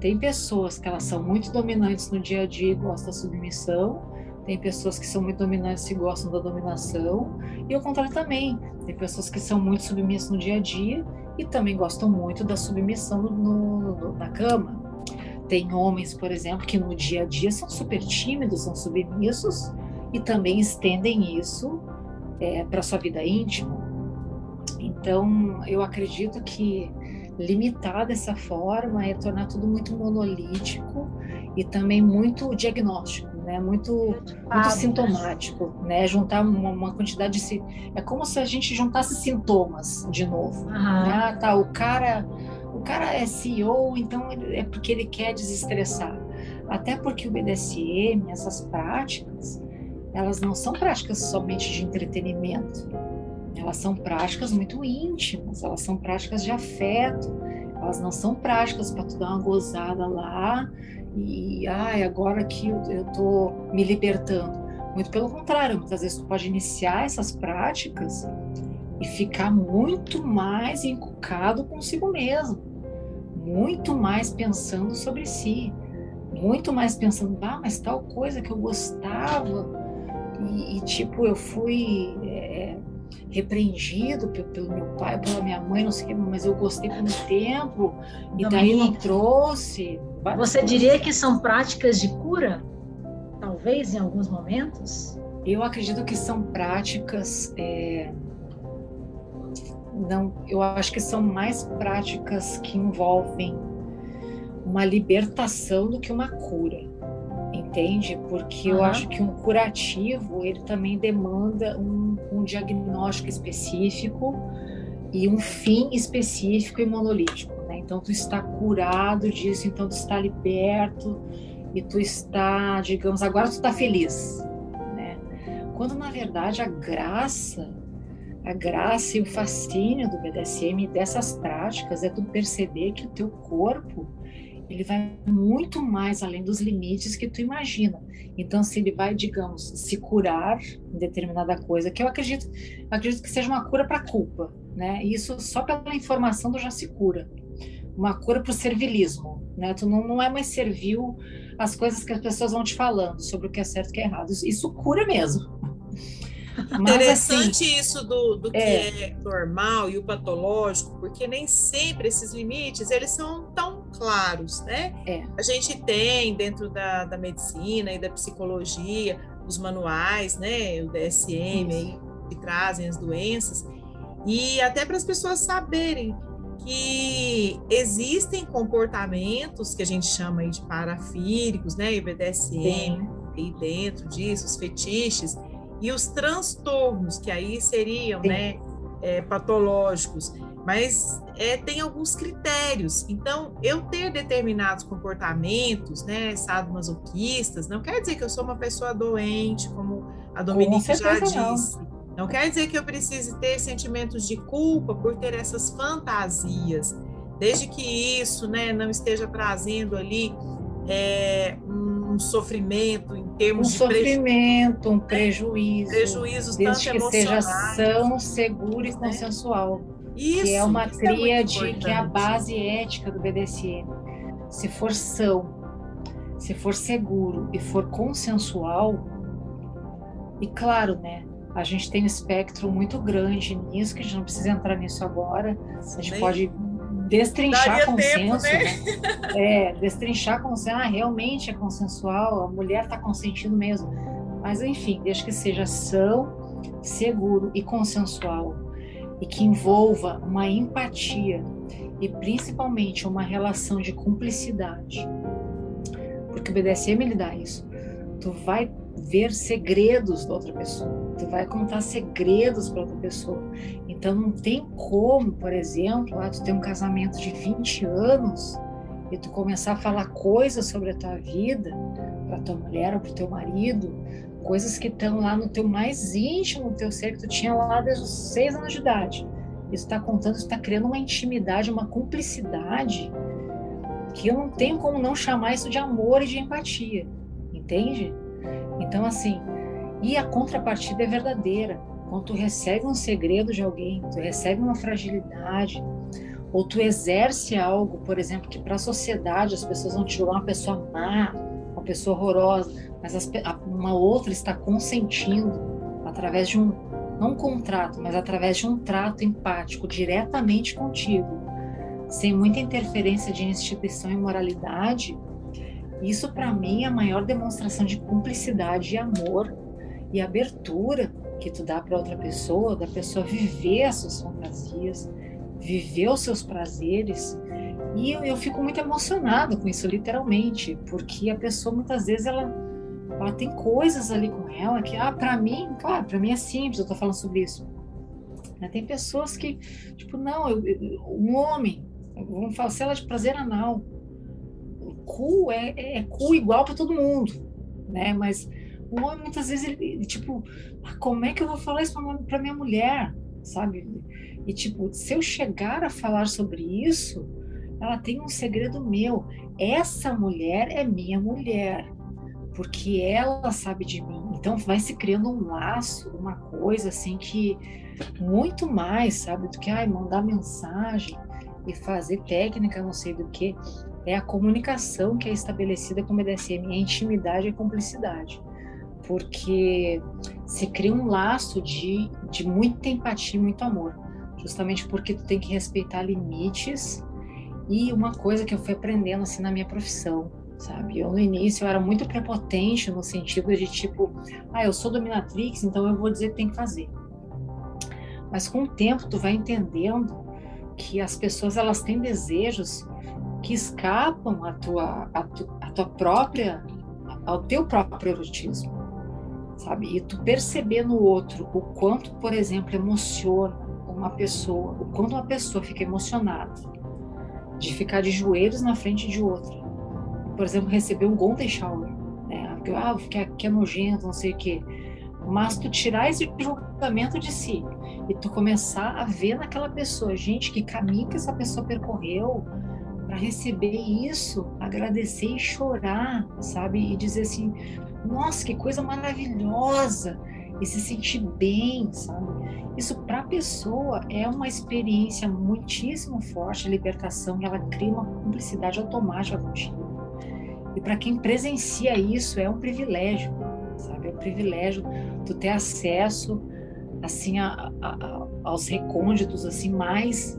tem pessoas que elas são muito dominantes no dia a dia e gostam da submissão, tem pessoas que são muito dominantes e gostam da dominação, e o contrário também. Tem pessoas que são muito submissas no dia a dia e também gostam muito da submissão no, no, na cama. Tem homens, por exemplo, que no dia a dia são super tímidos, são submissos e também estendem isso é, para sua vida íntima. Então, eu acredito que limitar dessa forma é tornar tudo muito monolítico e também muito diagnóstico, né? Muito, muito sintomático, né? Juntar uma, uma, quantidade de é como se a gente juntasse sintomas de novo. Uhum. Né? Ah, tá, o cara, o cara é CEO, então é porque ele quer desestressar. Até porque o BDSM, essas práticas, elas não são práticas somente de entretenimento elas são práticas muito íntimas, elas são práticas de afeto, elas não são práticas para tu dar uma gozada lá e ai, agora que eu, eu tô me libertando. Muito pelo contrário, muitas vezes tu pode iniciar essas práticas e ficar muito mais encucado consigo mesmo, muito mais pensando sobre si, muito mais pensando, ah, mas tal coisa que eu gostava e, e tipo eu fui é, repreendido pelo meu pai, pela minha mãe, não sei o que, mas eu gostei por um tempo e daí não trouxe. Você diria que são práticas de cura? Talvez em alguns momentos? Eu acredito que são práticas é, não, eu acho que são mais práticas que envolvem uma libertação do que uma cura, entende? Porque uhum. eu acho que um curativo ele também demanda um, um diagnóstico específico e um fim específico e monolítico, né? Então tu está curado disso, então tu está liberto e tu está, digamos, agora tu está feliz, né? Quando na verdade a graça a graça e o fascínio do BDSM e dessas práticas é tu perceber que o teu corpo ele vai muito mais além dos limites que tu imagina. Então, se ele vai, digamos, se curar em determinada coisa, que eu acredito, acredito que seja uma cura para culpa, né? Isso só pela informação do já se cura. Uma cura para o servilismo, né? Tu não, não é mais servil as coisas que as pessoas vão te falando sobre o que é certo e o que é errado. Isso, isso cura mesmo. Mas, Interessante assim, isso do, do que é. é normal e o patológico, porque nem sempre esses limites eles são tão claros, né? É. A gente tem dentro da, da medicina e da psicologia os manuais, né? O DSM aí, que trazem as doenças e até para as pessoas saberem que existem comportamentos que a gente chama aí de parafíricos, né? E BDSM aí dentro disso, os fetiches e os transtornos, que aí seriam né, é, patológicos, mas é, tem alguns critérios. Então, eu ter determinados comportamentos, né, sadomasoquistas, não quer dizer que eu sou uma pessoa doente, como a Dominique já disse. Não. não quer dizer que eu precise ter sentimentos de culpa por ter essas fantasias, desde que isso né, não esteja trazendo ali é, um sofrimento em termos um de sofrimento, preju... um prejuízo, prejuízos desde que seja são, seguro e né? Isso, que é uma isso tríade é que é a base ética do BDSM. Se for são, se for seguro e for consensual, e claro, né? A gente tem um espectro muito grande nisso, que a gente não precisa entrar nisso agora. A gente pode destrinchar consenso, tempo, né? né? É, destrinchar consenso, ah, realmente é consensual, a mulher está consentindo mesmo. Mas enfim, desde que seja são, seguro e consensual e que envolva uma empatia e principalmente uma relação de cumplicidade. Porque o BDSM ele dá isso. Tu vai ver segredos da outra pessoa, tu vai contar segredos para outra pessoa. Então não tem como, por exemplo, ah, tu ter um casamento de 20 anos e tu começar a falar coisas sobre a tua vida para tua mulher ou para teu marido, coisas que estão lá no teu mais íntimo, no teu ser que tu tinha lá desde os seis anos de idade. Isso está contando, está criando uma intimidade, uma cumplicidade que eu não tenho como não chamar isso de amor e de empatia, entende? Então, assim, e a contrapartida é verdadeira. Quando tu recebe um segredo de alguém, tu recebe uma fragilidade, ou tu exerce algo, por exemplo, que para a sociedade as pessoas vão te julgar uma pessoa má, pessoa horrorosa, mas as, uma outra está consentindo através de um, não um contrato, mas através de um trato empático diretamente contigo, sem muita interferência de instituição e moralidade, isso, para mim, é a maior demonstração de cumplicidade e amor e abertura que tu dá para outra pessoa, da pessoa viver as suas fantasias, viver os seus prazeres. E eu, eu fico muito emocionada com isso, literalmente, porque a pessoa muitas vezes ela, ela tem coisas ali com ela que, ah, para mim, claro, para mim é simples, eu tô falando sobre isso. Mas tem pessoas que, tipo, não, eu, eu, um homem, vamos falar, se ela de prazer anal, cu é, é, é cu igual para todo mundo, né? Mas o homem muitas vezes ele, tipo, ah, como é que eu vou falar isso para minha mulher, sabe? E tipo, se eu chegar a falar sobre isso, ela tem um segredo meu. Essa mulher é minha mulher, porque ela sabe de mim. Então vai se criando um laço, uma coisa assim que muito mais, sabe, do que ai, mandar mensagem e fazer técnica, não sei do que é a comunicação que é estabelecida com o BDSM, a intimidade e a cumplicidade. Porque se cria um laço de, de muita empatia e muito amor, justamente porque tu tem que respeitar limites e uma coisa que eu fui aprendendo assim na minha profissão, sabe? Eu no início eu era muito prepotente no sentido de tipo, ah, eu sou dominatrix, então eu vou dizer que tem que fazer. Mas com o tempo tu vai entendendo que as pessoas elas têm desejos que escapam à tua, à, tu, tua própria, ao teu próprio erotismo, sabe? E tu perceber no outro o quanto, por exemplo, emociona uma pessoa, o quanto uma pessoa fica emocionada de ficar de joelhos na frente de outra. Por exemplo, receber um golden shower, né? Ah, que, que é nojento, não sei o quê. Mas tu tirar esse julgamento de si e tu começar a ver naquela pessoa, gente, que caminho que essa pessoa percorreu para receber isso, agradecer e chorar, sabe? E dizer assim, nossa, que coisa maravilhosa! E se sentir bem, sabe? Isso para a pessoa é uma experiência muitíssimo forte, a libertação, e ela cria uma cumplicidade automática contigo. E para quem presencia isso é um privilégio, sabe? É um privilégio tu ter acesso assim a, a, aos recônditos assim mais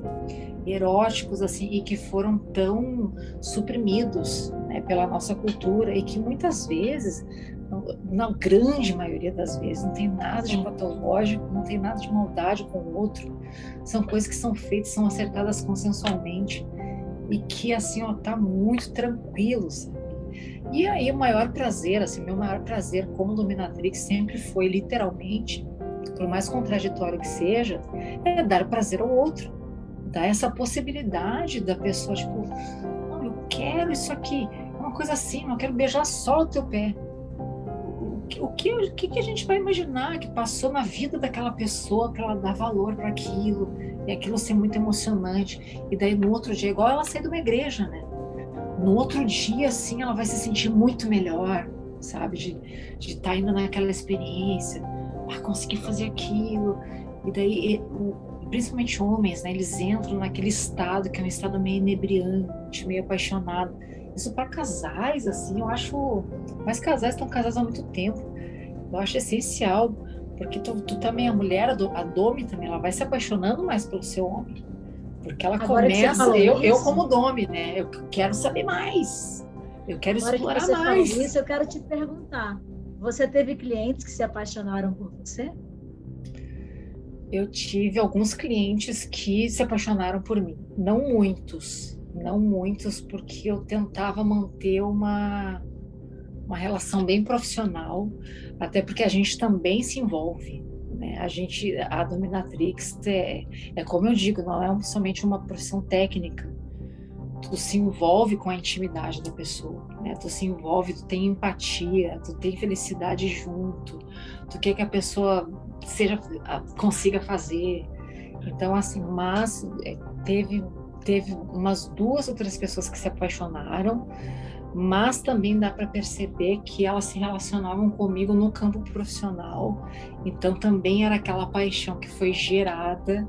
eróticos assim e que foram tão suprimidos né, pela nossa cultura e que muitas vezes na grande maioria das vezes não tem nada de patológico não tem nada de maldade com o outro são coisas que são feitas são acertadas consensualmente e que assim ó tá muito tranquilo sabe? e aí o maior prazer assim meu maior prazer como dominatrix sempre foi literalmente por mais contraditório que seja, é dar prazer ao outro, dar essa possibilidade da pessoa, tipo, não, eu quero isso aqui, é uma coisa assim, eu quero beijar só o teu pé. O que, o que, a gente vai imaginar que passou na vida daquela pessoa para ela dar valor para aquilo e aquilo ser muito emocionante e daí no outro dia igual ela sair de uma igreja, né? No outro dia, assim, ela vai se sentir muito melhor, sabe? De estar tá indo naquela experiência ah, fazer aquilo. E daí, principalmente homens, né, eles entram naquele estado que é um estado meio inebriante, meio apaixonado. Isso para casais, assim, eu acho. Mas casais estão casados há muito tempo. Eu acho essencial, porque tu, tu também, a mulher, a Domi também, ela vai se apaixonando mais pelo seu homem. Porque ela Agora começa, eu, isso, eu como Domi, né? Eu quero saber mais. Eu quero Agora explorar que você mais. Falou isso, eu quero te perguntar. Você teve clientes que se apaixonaram por você? Eu tive alguns clientes que se apaixonaram por mim. Não muitos, não muitos, porque eu tentava manter uma, uma relação bem profissional, até porque a gente também se envolve. Né? A gente, a dominatrix é, é como eu digo, não é somente uma profissão técnica, tu se envolve com a intimidade da pessoa, né? Tu se envolve, tu tem empatia, tu tem felicidade junto, tu quer que a pessoa seja consiga fazer. Então assim, mas é, teve teve umas duas ou três pessoas que se apaixonaram, mas também dá para perceber que elas se relacionavam comigo no campo profissional. Então também era aquela paixão que foi gerada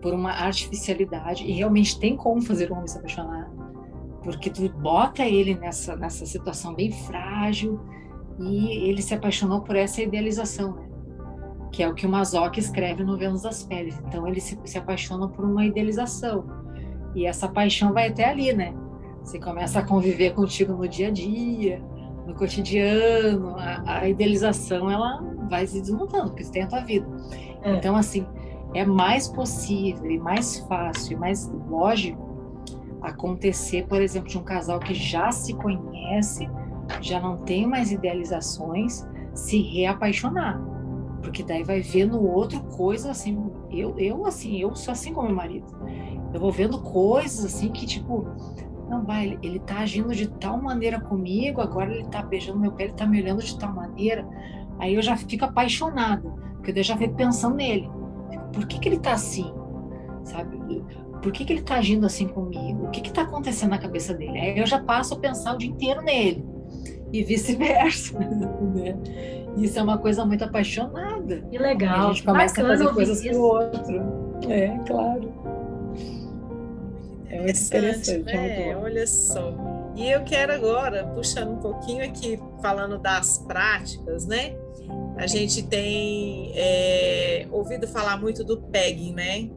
por uma artificialidade e realmente tem como fazer o homem se apaixonar porque tu bota ele nessa nessa situação bem frágil e ele se apaixonou por essa idealização né? que é o que o Mazoc escreve no Vênus das Peles então ele se, se apaixona por uma idealização e essa paixão vai até ali né você começa a conviver contigo no dia a dia no cotidiano a, a idealização ela vai se desmontando porque você tem a tua vida é. então assim é mais possível e mais fácil e mais lógico acontecer, por exemplo, de um casal que já se conhece, já não tem mais idealizações, se reapaixonar. Porque daí vai ver no outro coisas assim, eu, eu assim, eu sou assim com meu marido. Eu vou vendo coisas assim que tipo, não vai, ele, tá agindo de tal maneira comigo, agora ele tá beijando meu pé, ele tá me olhando de tal maneira. Aí eu já fico apaixonada, porque eu já fico pensando nele por que, que ele está assim? Sabe? Por que, que ele está agindo assim comigo? O que está acontecendo na cabeça dele? Aí eu já passo a pensar o dia inteiro nele e vice-versa. Né? Isso é uma coisa muito apaixonada. Que legal. A gente começa a fazer coisas para o outro. É, claro. É muito interessante. Né? É Olha só. E eu quero agora, puxando um pouquinho aqui, falando das práticas, né? A gente tem é, ouvido falar muito do pegging, né?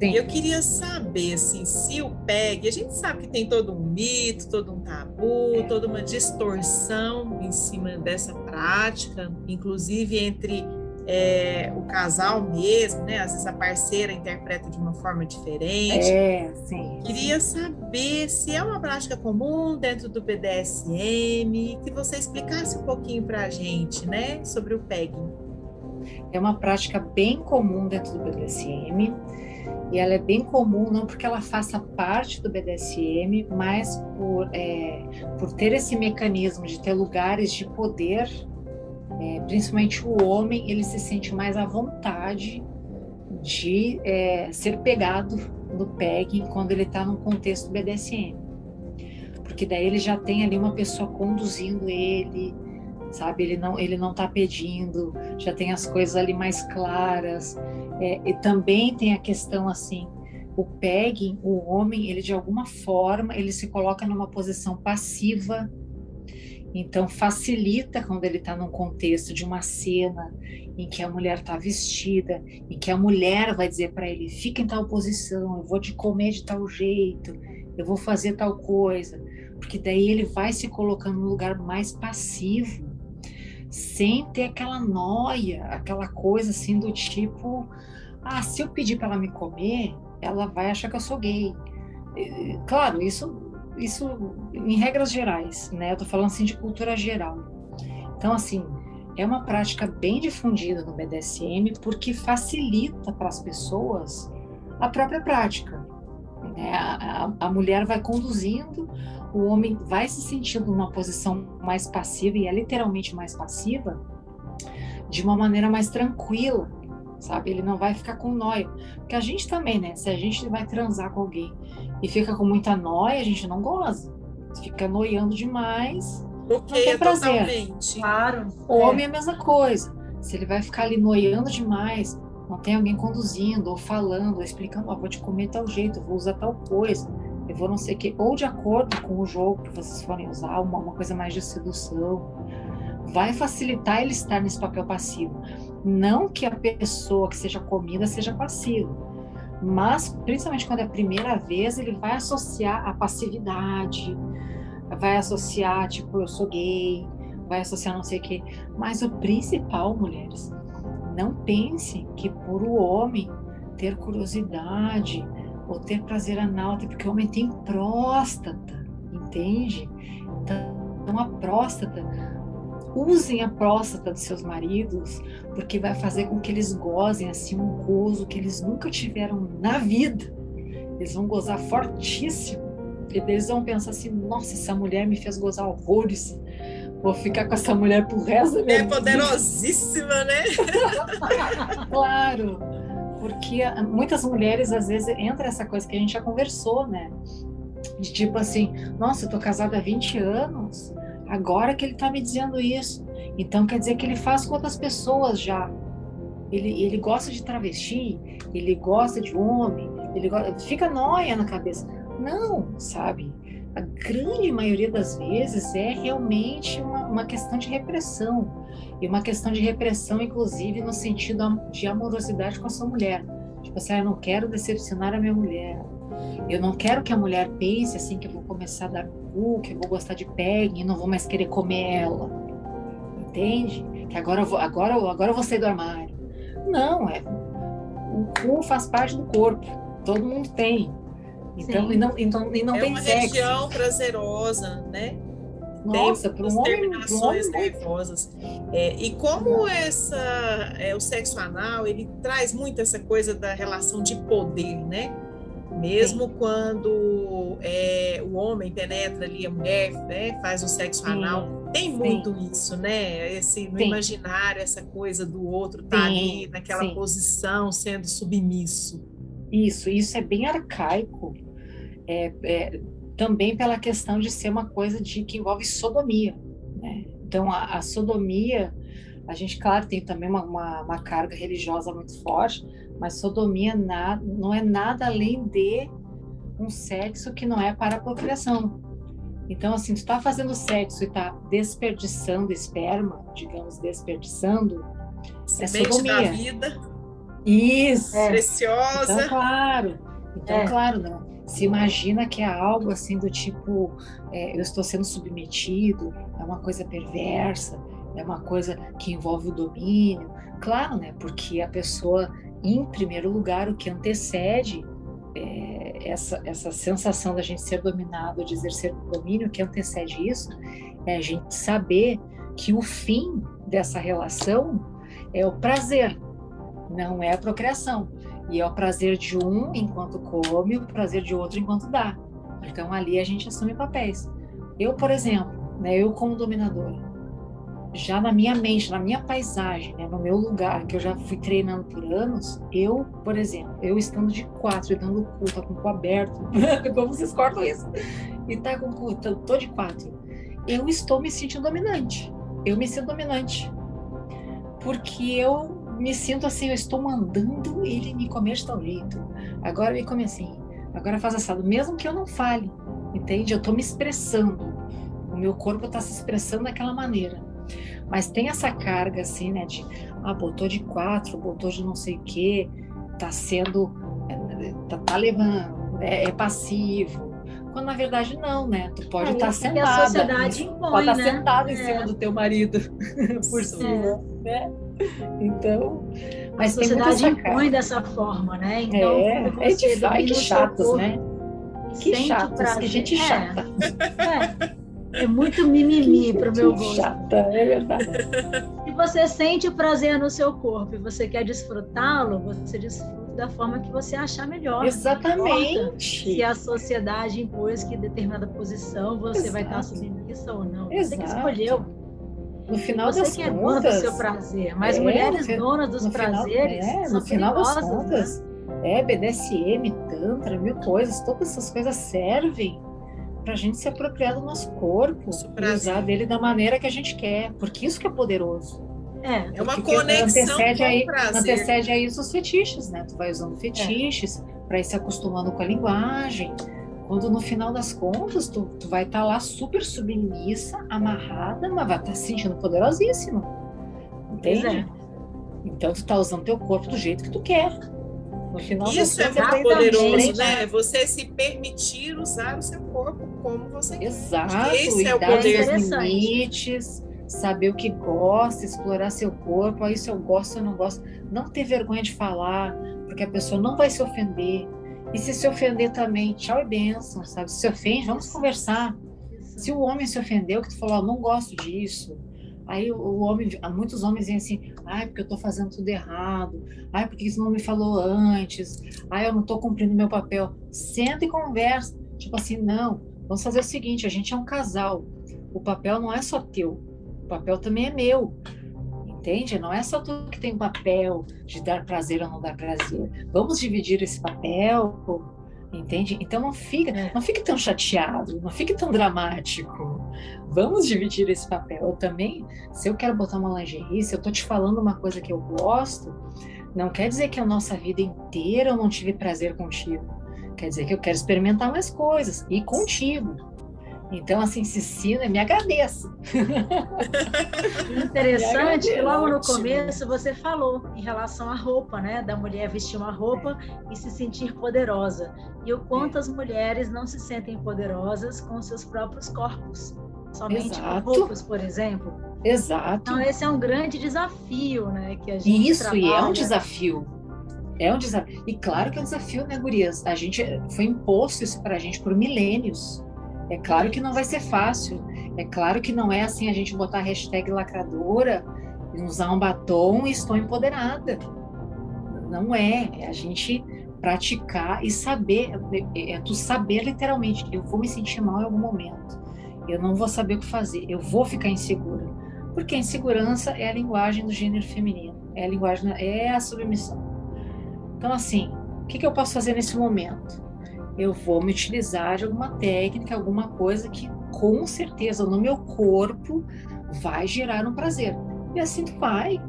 Sim. E eu queria saber, assim, se o PEG, a gente sabe que tem todo um mito, todo um tabu, toda uma distorção em cima dessa prática, inclusive entre é, o casal mesmo, né? Às vezes a parceira interpreta de uma forma diferente. É, sim. Queria saber se é uma prática comum dentro do BDSM, que você explicasse um pouquinho para a gente, né, sobre o pegging. É uma prática bem comum dentro do BDSM. E ela é bem comum não porque ela faça parte do BDSM, mas por, é, por ter esse mecanismo de ter lugares de poder é, principalmente o homem, ele se sente mais à vontade de é, ser pegado no PEG quando ele está num contexto BDSM. Porque daí ele já tem ali uma pessoa conduzindo ele, sabe? Ele não, ele não está pedindo, já tem as coisas ali mais claras. É, e também tem a questão assim, o pegging, o homem, ele de alguma forma, ele se coloca numa posição passiva então, facilita quando ele está num contexto de uma cena em que a mulher está vestida, em que a mulher vai dizer para ele: fica em tal posição, eu vou te comer de tal jeito, eu vou fazer tal coisa. Porque daí ele vai se colocando no lugar mais passivo, sem ter aquela noia, aquela coisa assim do tipo: ah, se eu pedir para ela me comer, ela vai achar que eu sou gay. Claro, isso isso em regras gerais, né? Eu tô falando assim de cultura geral. Então, assim, é uma prática bem difundida no BDSM porque facilita para as pessoas a própria prática. Né? A, a, a, mulher vai conduzindo, o homem vai se sentindo numa posição mais passiva, e é literalmente mais passiva, de uma maneira mais tranquila, sabe? Ele não vai ficar com noia. Porque a gente também, né? Se a gente vai transar com alguém e fica com muita noia, a gente não goza. Fica noiando demais. Porque não tem prazer. Totalmente. Claro. O é. homem é a mesma coisa. Se ele vai ficar ali noiando demais, não tem alguém conduzindo, ou falando, ou explicando, ó, oh, vou te comer tal jeito, vou usar tal coisa, eu vou não sei o quê, ou de acordo com o jogo que vocês forem usar, uma, uma coisa mais de sedução, vai facilitar ele estar nesse papel passivo. Não que a pessoa que seja comida seja passiva, mas principalmente quando é a primeira vez, ele vai associar a passividade, vai associar, tipo, eu sou gay, vai associar não sei o quê. Mas o principal, mulheres, não pensem que por o homem ter curiosidade ou ter prazer anal, porque o homem tem próstata, entende? Então, a próstata usem a próstata dos seus maridos, porque vai fazer com que eles gozem assim um gozo que eles nunca tiveram na vida. Eles vão gozar fortíssimo. E eles vão pensar assim: nossa, essa mulher me fez gozar horrores. Vou ficar com essa mulher pro resto da minha É poderosíssima, né? claro. Porque muitas mulheres, às vezes, entra essa coisa que a gente já conversou, né? De tipo assim, nossa, eu tô casada há 20 anos, Agora que ele está me dizendo isso. Então quer dizer que ele faz com outras pessoas já. Ele, ele gosta de travesti, ele gosta de homem, ele gosta, fica noia na cabeça. Não, sabe? A grande maioria das vezes é realmente uma, uma questão de repressão. E uma questão de repressão, inclusive, no sentido de amorosidade com a sua mulher. Tipo assim, ah, eu não quero decepcionar a minha mulher. Eu não quero que a mulher pense assim que eu vou começar a dar que eu vou gostar de pegue e não vou mais querer comer ela. Entende? Que agora eu vou, agora, agora eu vou sair do armário. Não, é o cu faz parte do corpo. Todo mundo tem. Então, e não, então, e não é tem uma sexo. região prazerosa, né? Nossa, para um homem, terminações nervosas. É, e como essa, é, o sexo anal, ele traz muito essa coisa da relação de poder, né? Mesmo Sim. quando é, o homem penetra ali a mulher, né, faz o sexo Sim. anal, tem muito Sim. isso, né? Esse no imaginário, essa coisa do outro tá ali naquela posição sendo submisso. Isso, isso é bem arcaico. É, é, também pela questão de ser uma coisa de que envolve sodomia, né? Então a, a sodomia, a gente claro tem também uma, uma, uma carga religiosa muito forte, mas sodomia na, não é nada além de um sexo que não é para a procriação. Então, assim, tu está fazendo sexo e está desperdiçando esperma, digamos, desperdiçando, Semente é sodomia. da vida. Isso. É. Preciosa. Então, claro. Então, é. claro, não. Se imagina que é algo assim do tipo, é, eu estou sendo submetido, é uma coisa perversa, é uma coisa que envolve o domínio. Claro, né? Porque a pessoa, em primeiro lugar, o que antecede é, essa, essa sensação da gente ser dominado, de exercer domínio, o que antecede isso é a gente saber que o fim dessa relação é o prazer, não é a procriação. E é o prazer de um enquanto come, o prazer de outro enquanto dá. Então ali a gente assume papéis. Eu, por exemplo, né, eu como dominadora, já na minha mente, na minha paisagem, né, no meu lugar, que eu já fui treinando por anos, eu, por exemplo, eu estando de quatro e dando cu, tá com o cu aberto, como vocês cortam isso? E tá com o cu, tô, tô de quatro. Eu estou me sentindo dominante. Eu me sinto dominante. Porque eu me sinto assim, eu estou mandando ele me comer de tal jeito. Agora me come assim, agora faz assado, mesmo que eu não fale, entende? Eu estou me expressando. O meu corpo está se expressando daquela maneira. Mas tem essa carga assim, né? De ah, botou de quatro, botou de não sei o quê, tá sendo. tá, tá levando, é, é, passivo. Quando na verdade não, né? Tu pode estar é, tá sentada. A sociedade impõe, pode estar tá né? sentada em é. cima do teu marido por cima, né? Então, mas a sociedade impõe dessa forma, né? Então, é, é ai, que chatos, né? Que chatos, que gente chata. É. É muito mimimi para o meu gosto. Chata, é verdade. Se você sente o prazer no seu corpo e você quer desfrutá-lo, você desfruta da forma que você achar melhor. Exatamente. Se a sociedade impôs que determinada posição você Exato. vai estar submissa ou não. Exato. Você que escolheu. No final você das que é dona do seu prazer, mas é, mulheres donas dos prazeres final, é, no final das né? contas, né? é BDSM, tantra, mil coisas, todas essas coisas servem para a gente se apropriar do nosso corpo e usar dele da maneira que a gente quer, porque isso que é poderoso. É, é uma conexão antecede com aí, prazer. Antecede a isso os fetiches, né? Tu vai usando fetiches é. para ir se acostumando com a linguagem. Quando no final das contas tu, tu vai estar tá lá super submissa, amarrada, mas vai estar tá se sentindo poderosíssima. Entende? É. Então tu tá usando teu corpo do jeito que tu quer. No final Isso é muito poderoso, né? Você se permitir usar o seu corpo como você quer. Exato, esse é o poder. Os limites, saber o que gosta, explorar seu corpo, aí se eu gosto ou não gosto. Não ter vergonha de falar, porque a pessoa não vai se ofender. E se se ofender também, tchau e benção, sabe? Se ofende, vamos conversar. Se o homem se ofendeu, que tu falou, oh, não gosto disso, Aí o homem, muitos homens dizem assim, ai, porque eu estou fazendo tudo errado, ai, porque isso não me falou antes, ai, eu não estou cumprindo meu papel. Senta e conversa. Tipo assim, não, vamos fazer o seguinte, a gente é um casal. O papel não é só teu, o papel também é meu. Entende? Não é só tu que tem o papel de dar prazer ou não dar prazer. Vamos dividir esse papel entende? Então não fica, é. não fique tão chateado, não fique tão dramático. Vamos dividir esse papel. Eu também, se eu quero botar uma lingerie, se eu tô te falando uma coisa que eu gosto, não quer dizer que a nossa vida inteira eu não tive prazer contigo. Quer dizer que eu quero experimentar mais coisas e contigo. Então, assim, Cecília, me agradeço. Interessante que logo no começo você falou em relação à roupa, né? Da mulher vestir uma roupa e se sentir poderosa. E o quanto é. as mulheres não se sentem poderosas com seus próprios corpos. Somente Exato. com roupas, por exemplo. Exato. Então, esse é um grande desafio, né? Que a gente Isso, trabalha. e é um desafio. É um desafio. E claro que é um desafio, né, Gurias? A gente foi imposto isso para a gente por milênios. É claro que não vai ser fácil. É claro que não é assim a gente botar a hashtag lacradora, usar um batom e estou empoderada. Não é. É a gente praticar e saber. É, é tu saber literalmente. Eu vou me sentir mal em algum momento. Eu não vou saber o que fazer. Eu vou ficar insegura. Porque a insegurança é a linguagem do gênero feminino. É a linguagem, é a submissão. Então, assim, o que, que eu posso fazer nesse momento? Eu vou me utilizar de alguma técnica, alguma coisa que com certeza no meu corpo vai gerar um prazer. E assim tu vai.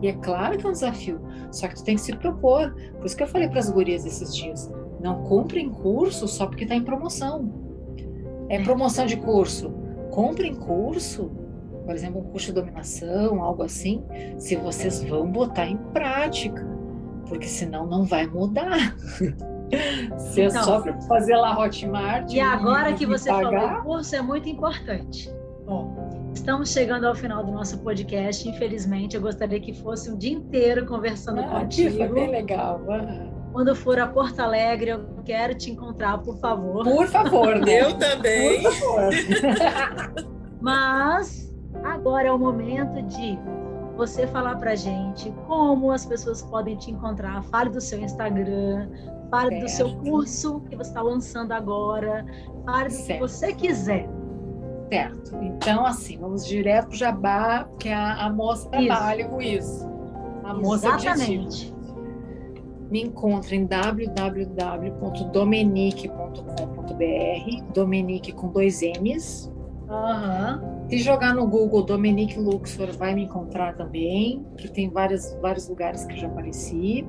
E é claro que é um desafio, só que tu tem que se propor. Por isso que eu falei para as gurias esses dias, não comprem curso só porque está em promoção. É promoção de curso. Comprem curso, por exemplo, um curso de dominação, algo assim, se vocês vão botar em prática, porque senão não vai mudar. Você então, é só para fazer lá Hotmart. E agora que você pagar. falou curso, é muito importante. Bom, Estamos chegando ao final do nosso podcast. Infelizmente, eu gostaria que fosse um dia inteiro conversando ah, contigo. Foi bem legal. Quando for a Porto Alegre, eu quero te encontrar, por favor. Por favor, né? Eu também. Por favor. Mas agora é o momento de você falar para gente como as pessoas podem te encontrar. Fale do seu Instagram, fale certo. do seu curso que você está lançando agora, fale do que você quiser. Certo. Então, assim, vamos direto para o jabá, porque a, a moça trabalha com isso. A moça Exatamente. Me encontra em www.domenique.com.br, Domenique com dois M's. Uhum. Se jogar no Google Dominique Luxor, vai me encontrar também, que tem vários, vários lugares que eu já apareci.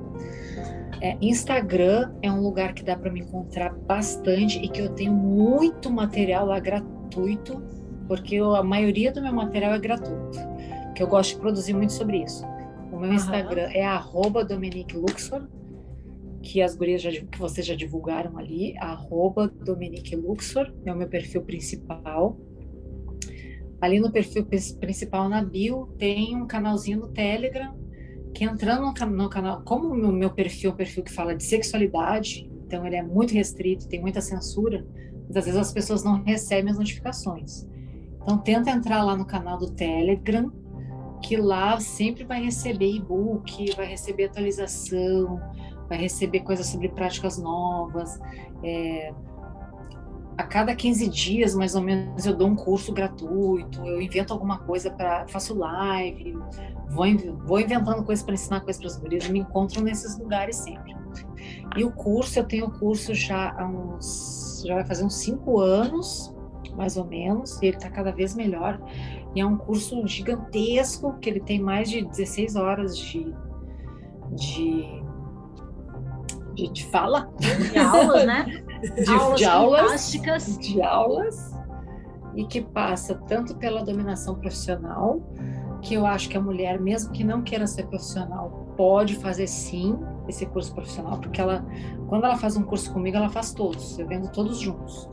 É, Instagram é um lugar que dá para me encontrar bastante e que eu tenho muito material lá gratuito, porque eu, a maioria do meu material é gratuito, que eu gosto de produzir muito sobre isso. O meu uhum. Instagram é arroba Dominique Luxor, que as gurias já, que vocês já divulgaram ali, arroba Dominique Luxor, é o meu perfil principal. Ali no perfil principal na bio tem um canalzinho no Telegram que entrando no, canal, como o meu perfil é um perfil que fala de sexualidade, então ele é muito restrito, tem muita censura, muitas vezes as pessoas não recebem as notificações. Então tenta entrar lá no canal do Telegram, que lá sempre vai receber e-book, vai receber atualização, vai receber coisas sobre práticas novas. É, a cada 15 dias, mais ou menos, eu dou um curso gratuito, eu invento alguma coisa para faço live, vou, vou inventando coisas para ensinar coisas para as mulheres, me encontro nesses lugares sempre. E o curso, eu tenho o curso já há uns, já vai fazer uns cinco anos, mais ou menos, e ele está cada vez melhor. E é um curso gigantesco, que ele tem mais de 16 horas de, de de, de fala. De aulas, né? De aulas, de aulas, de aulas. E que passa tanto pela dominação profissional, que eu acho que a mulher, mesmo que não queira ser profissional, pode fazer sim esse curso profissional, porque ela, quando ela faz um curso comigo, ela faz todos, eu vendo todos juntos.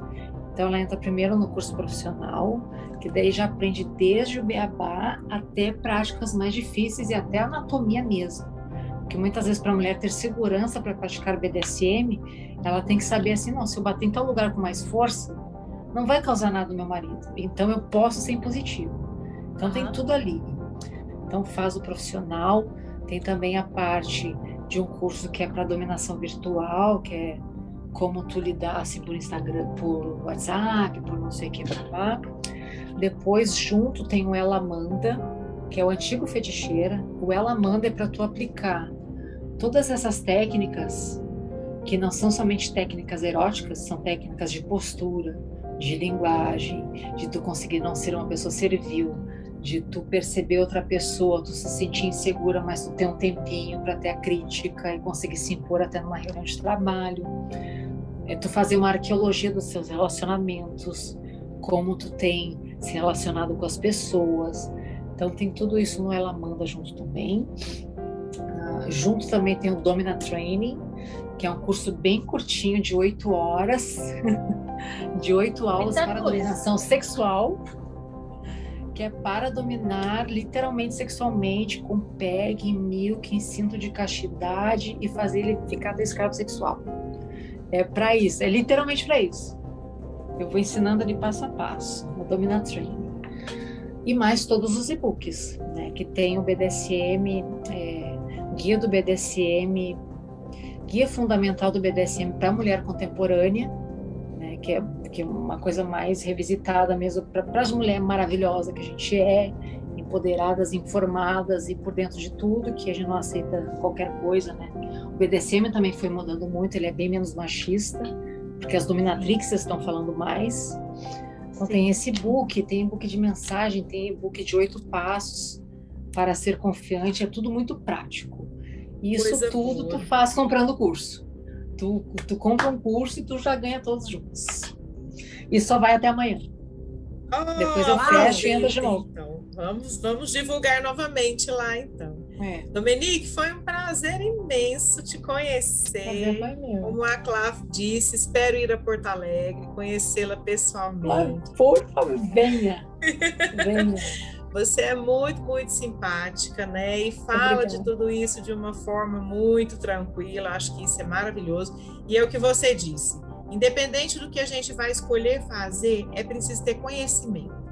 Então ela entra primeiro no curso profissional, que daí já aprende desde o beabá até práticas mais difíceis e até anatomia mesmo que muitas vezes para a mulher ter segurança para praticar BDSM, ela tem que saber assim, não, se eu bater em tal lugar com mais força, não vai causar nada no meu marido. Então eu posso ser impositivo. Então uhum. tem tudo ali. Então faz o profissional, tem também a parte de um curso que é para dominação virtual, que é como tu lidar assim, por Instagram, por WhatsApp, por não sei o que, blá, Depois, junto, tem o Ela Manda, que é o antigo feticheira. O Ela Manda é para tu aplicar todas essas técnicas, que não são somente técnicas eróticas, são técnicas de postura, de linguagem, de tu conseguir não ser uma pessoa servil, de tu perceber outra pessoa, tu se sentir insegura, mas tu ter um tempinho para ter a crítica e conseguir se impor até numa reunião de trabalho. É tu fazer uma arqueologia dos seus relacionamentos, como tu tem se relacionado com as pessoas. Então tem tudo isso no Ela Manda junto também. Junto também tem o Domina Training, que é um curso bem curtinho, de oito horas, de oito aulas para coisa. dominação sexual, que é para dominar literalmente sexualmente, com PEG, milk, cinto de castidade e fazer ele ficar escravo sexual. É para isso, é literalmente para isso. Eu vou ensinando ali passo a passo, no Domina Training. E mais todos os e-books, né, que tem o BDSM. É, guia do BDSM, guia fundamental do BDSM para a mulher contemporânea, né, que, é, que é uma coisa mais revisitada mesmo para as mulheres maravilhosas que a gente é, empoderadas, informadas e por dentro de tudo, que a gente não aceita qualquer coisa, né? O BDSM também foi mudando muito, ele é bem menos machista, porque as dominatrixes estão falando mais. Então Sim. tem esse book, tem e-book de mensagem, tem e-book de oito passos, para ser confiante é tudo muito prático. E isso Coisa tudo boa. tu faz comprando o curso. Tu, tu compra um curso e tu já ganha todos juntos. E só vai até amanhã. Ah, Depois eu fecho e entro de novo. Então, vamos, vamos divulgar novamente lá, então. É. Dominique, foi um prazer imenso te conhecer. Como a Cláudia disse, espero ir a Porto Alegre, conhecê-la pessoalmente. por favor, venha. venha. Você é muito, muito simpática, né? E fala Obrigada. de tudo isso de uma forma muito tranquila. Acho que isso é maravilhoso. E é o que você disse. Independente do que a gente vai escolher fazer, é preciso ter conhecimento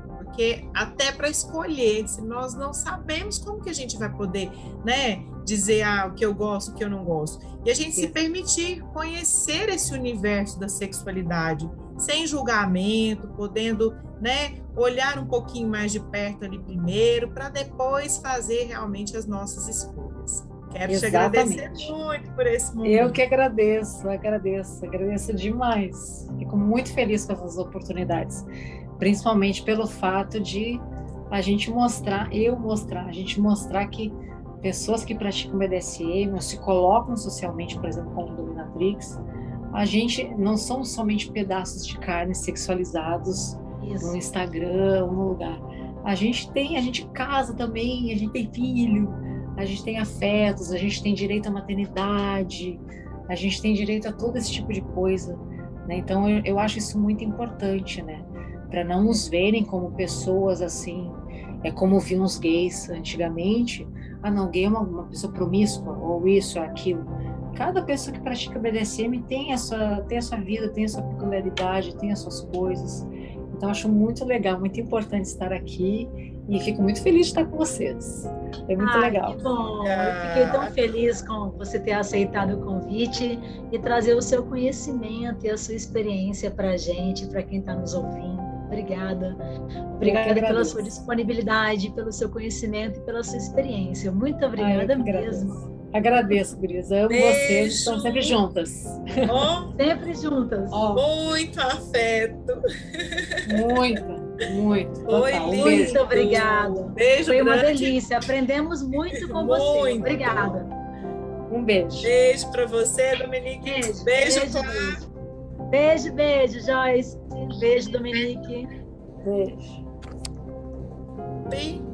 porque até para escolher, se nós não sabemos como que a gente vai poder, né, dizer ah, o que eu gosto, o que eu não gosto. E a gente Sim. se permitir conhecer esse universo da sexualidade sem julgamento, podendo, né, olhar um pouquinho mais de perto ali primeiro, para depois fazer realmente as nossas escolhas. Quero Exatamente. te agradecer muito por esse momento. Eu que agradeço, agradeço, agradeço demais. Fico muito feliz com essas oportunidades principalmente pelo fato de a gente mostrar, eu mostrar, a gente mostrar que pessoas que praticam BDSM ou se colocam socialmente, por exemplo, como dominatrix, a gente não são somente pedaços de carne sexualizados Isso. no Instagram ou no lugar. A gente tem, a gente casa também, a gente tem filho, a gente tem afetos, a gente tem direito à maternidade, a gente tem direito a todo esse tipo de coisa. Né? Então eu, eu acho isso muito importante, né? Para não nos verem como pessoas assim, é como viam os gays antigamente. Ah, não, gay é uma, uma pessoa promíscua, ou isso, ou aquilo. Cada pessoa que pratica BDSM tem a sua, tem a sua vida, tem a sua peculiaridade, tem as suas coisas. Então, acho muito legal, muito importante estar aqui e fico muito feliz de estar com vocês. É muito Ai, legal. Que bom, eu fiquei tão feliz com você ter aceitado o convite e trazer o seu conhecimento e a sua experiência para a gente, para quem está nos ouvindo. Obrigada. Obrigada pela sua disponibilidade, pelo seu conhecimento e pela sua experiência. Muito obrigada Ai, mesmo. Agradeço, Gris. Amo Beijo. vocês. Estão sempre juntas. Oh, sempre juntas. Oh. Muito afeto. Muito, muito. Foi um muito obrigada. Beijo Foi grande. uma delícia. Aprendemos muito com muito. você. Obrigada. Um beijo. Beijo para você, Dominique. Beijo, beijo, beijo, Beijo, beijo, Joyce. Beijo, Dominique. Beijo. Beijo.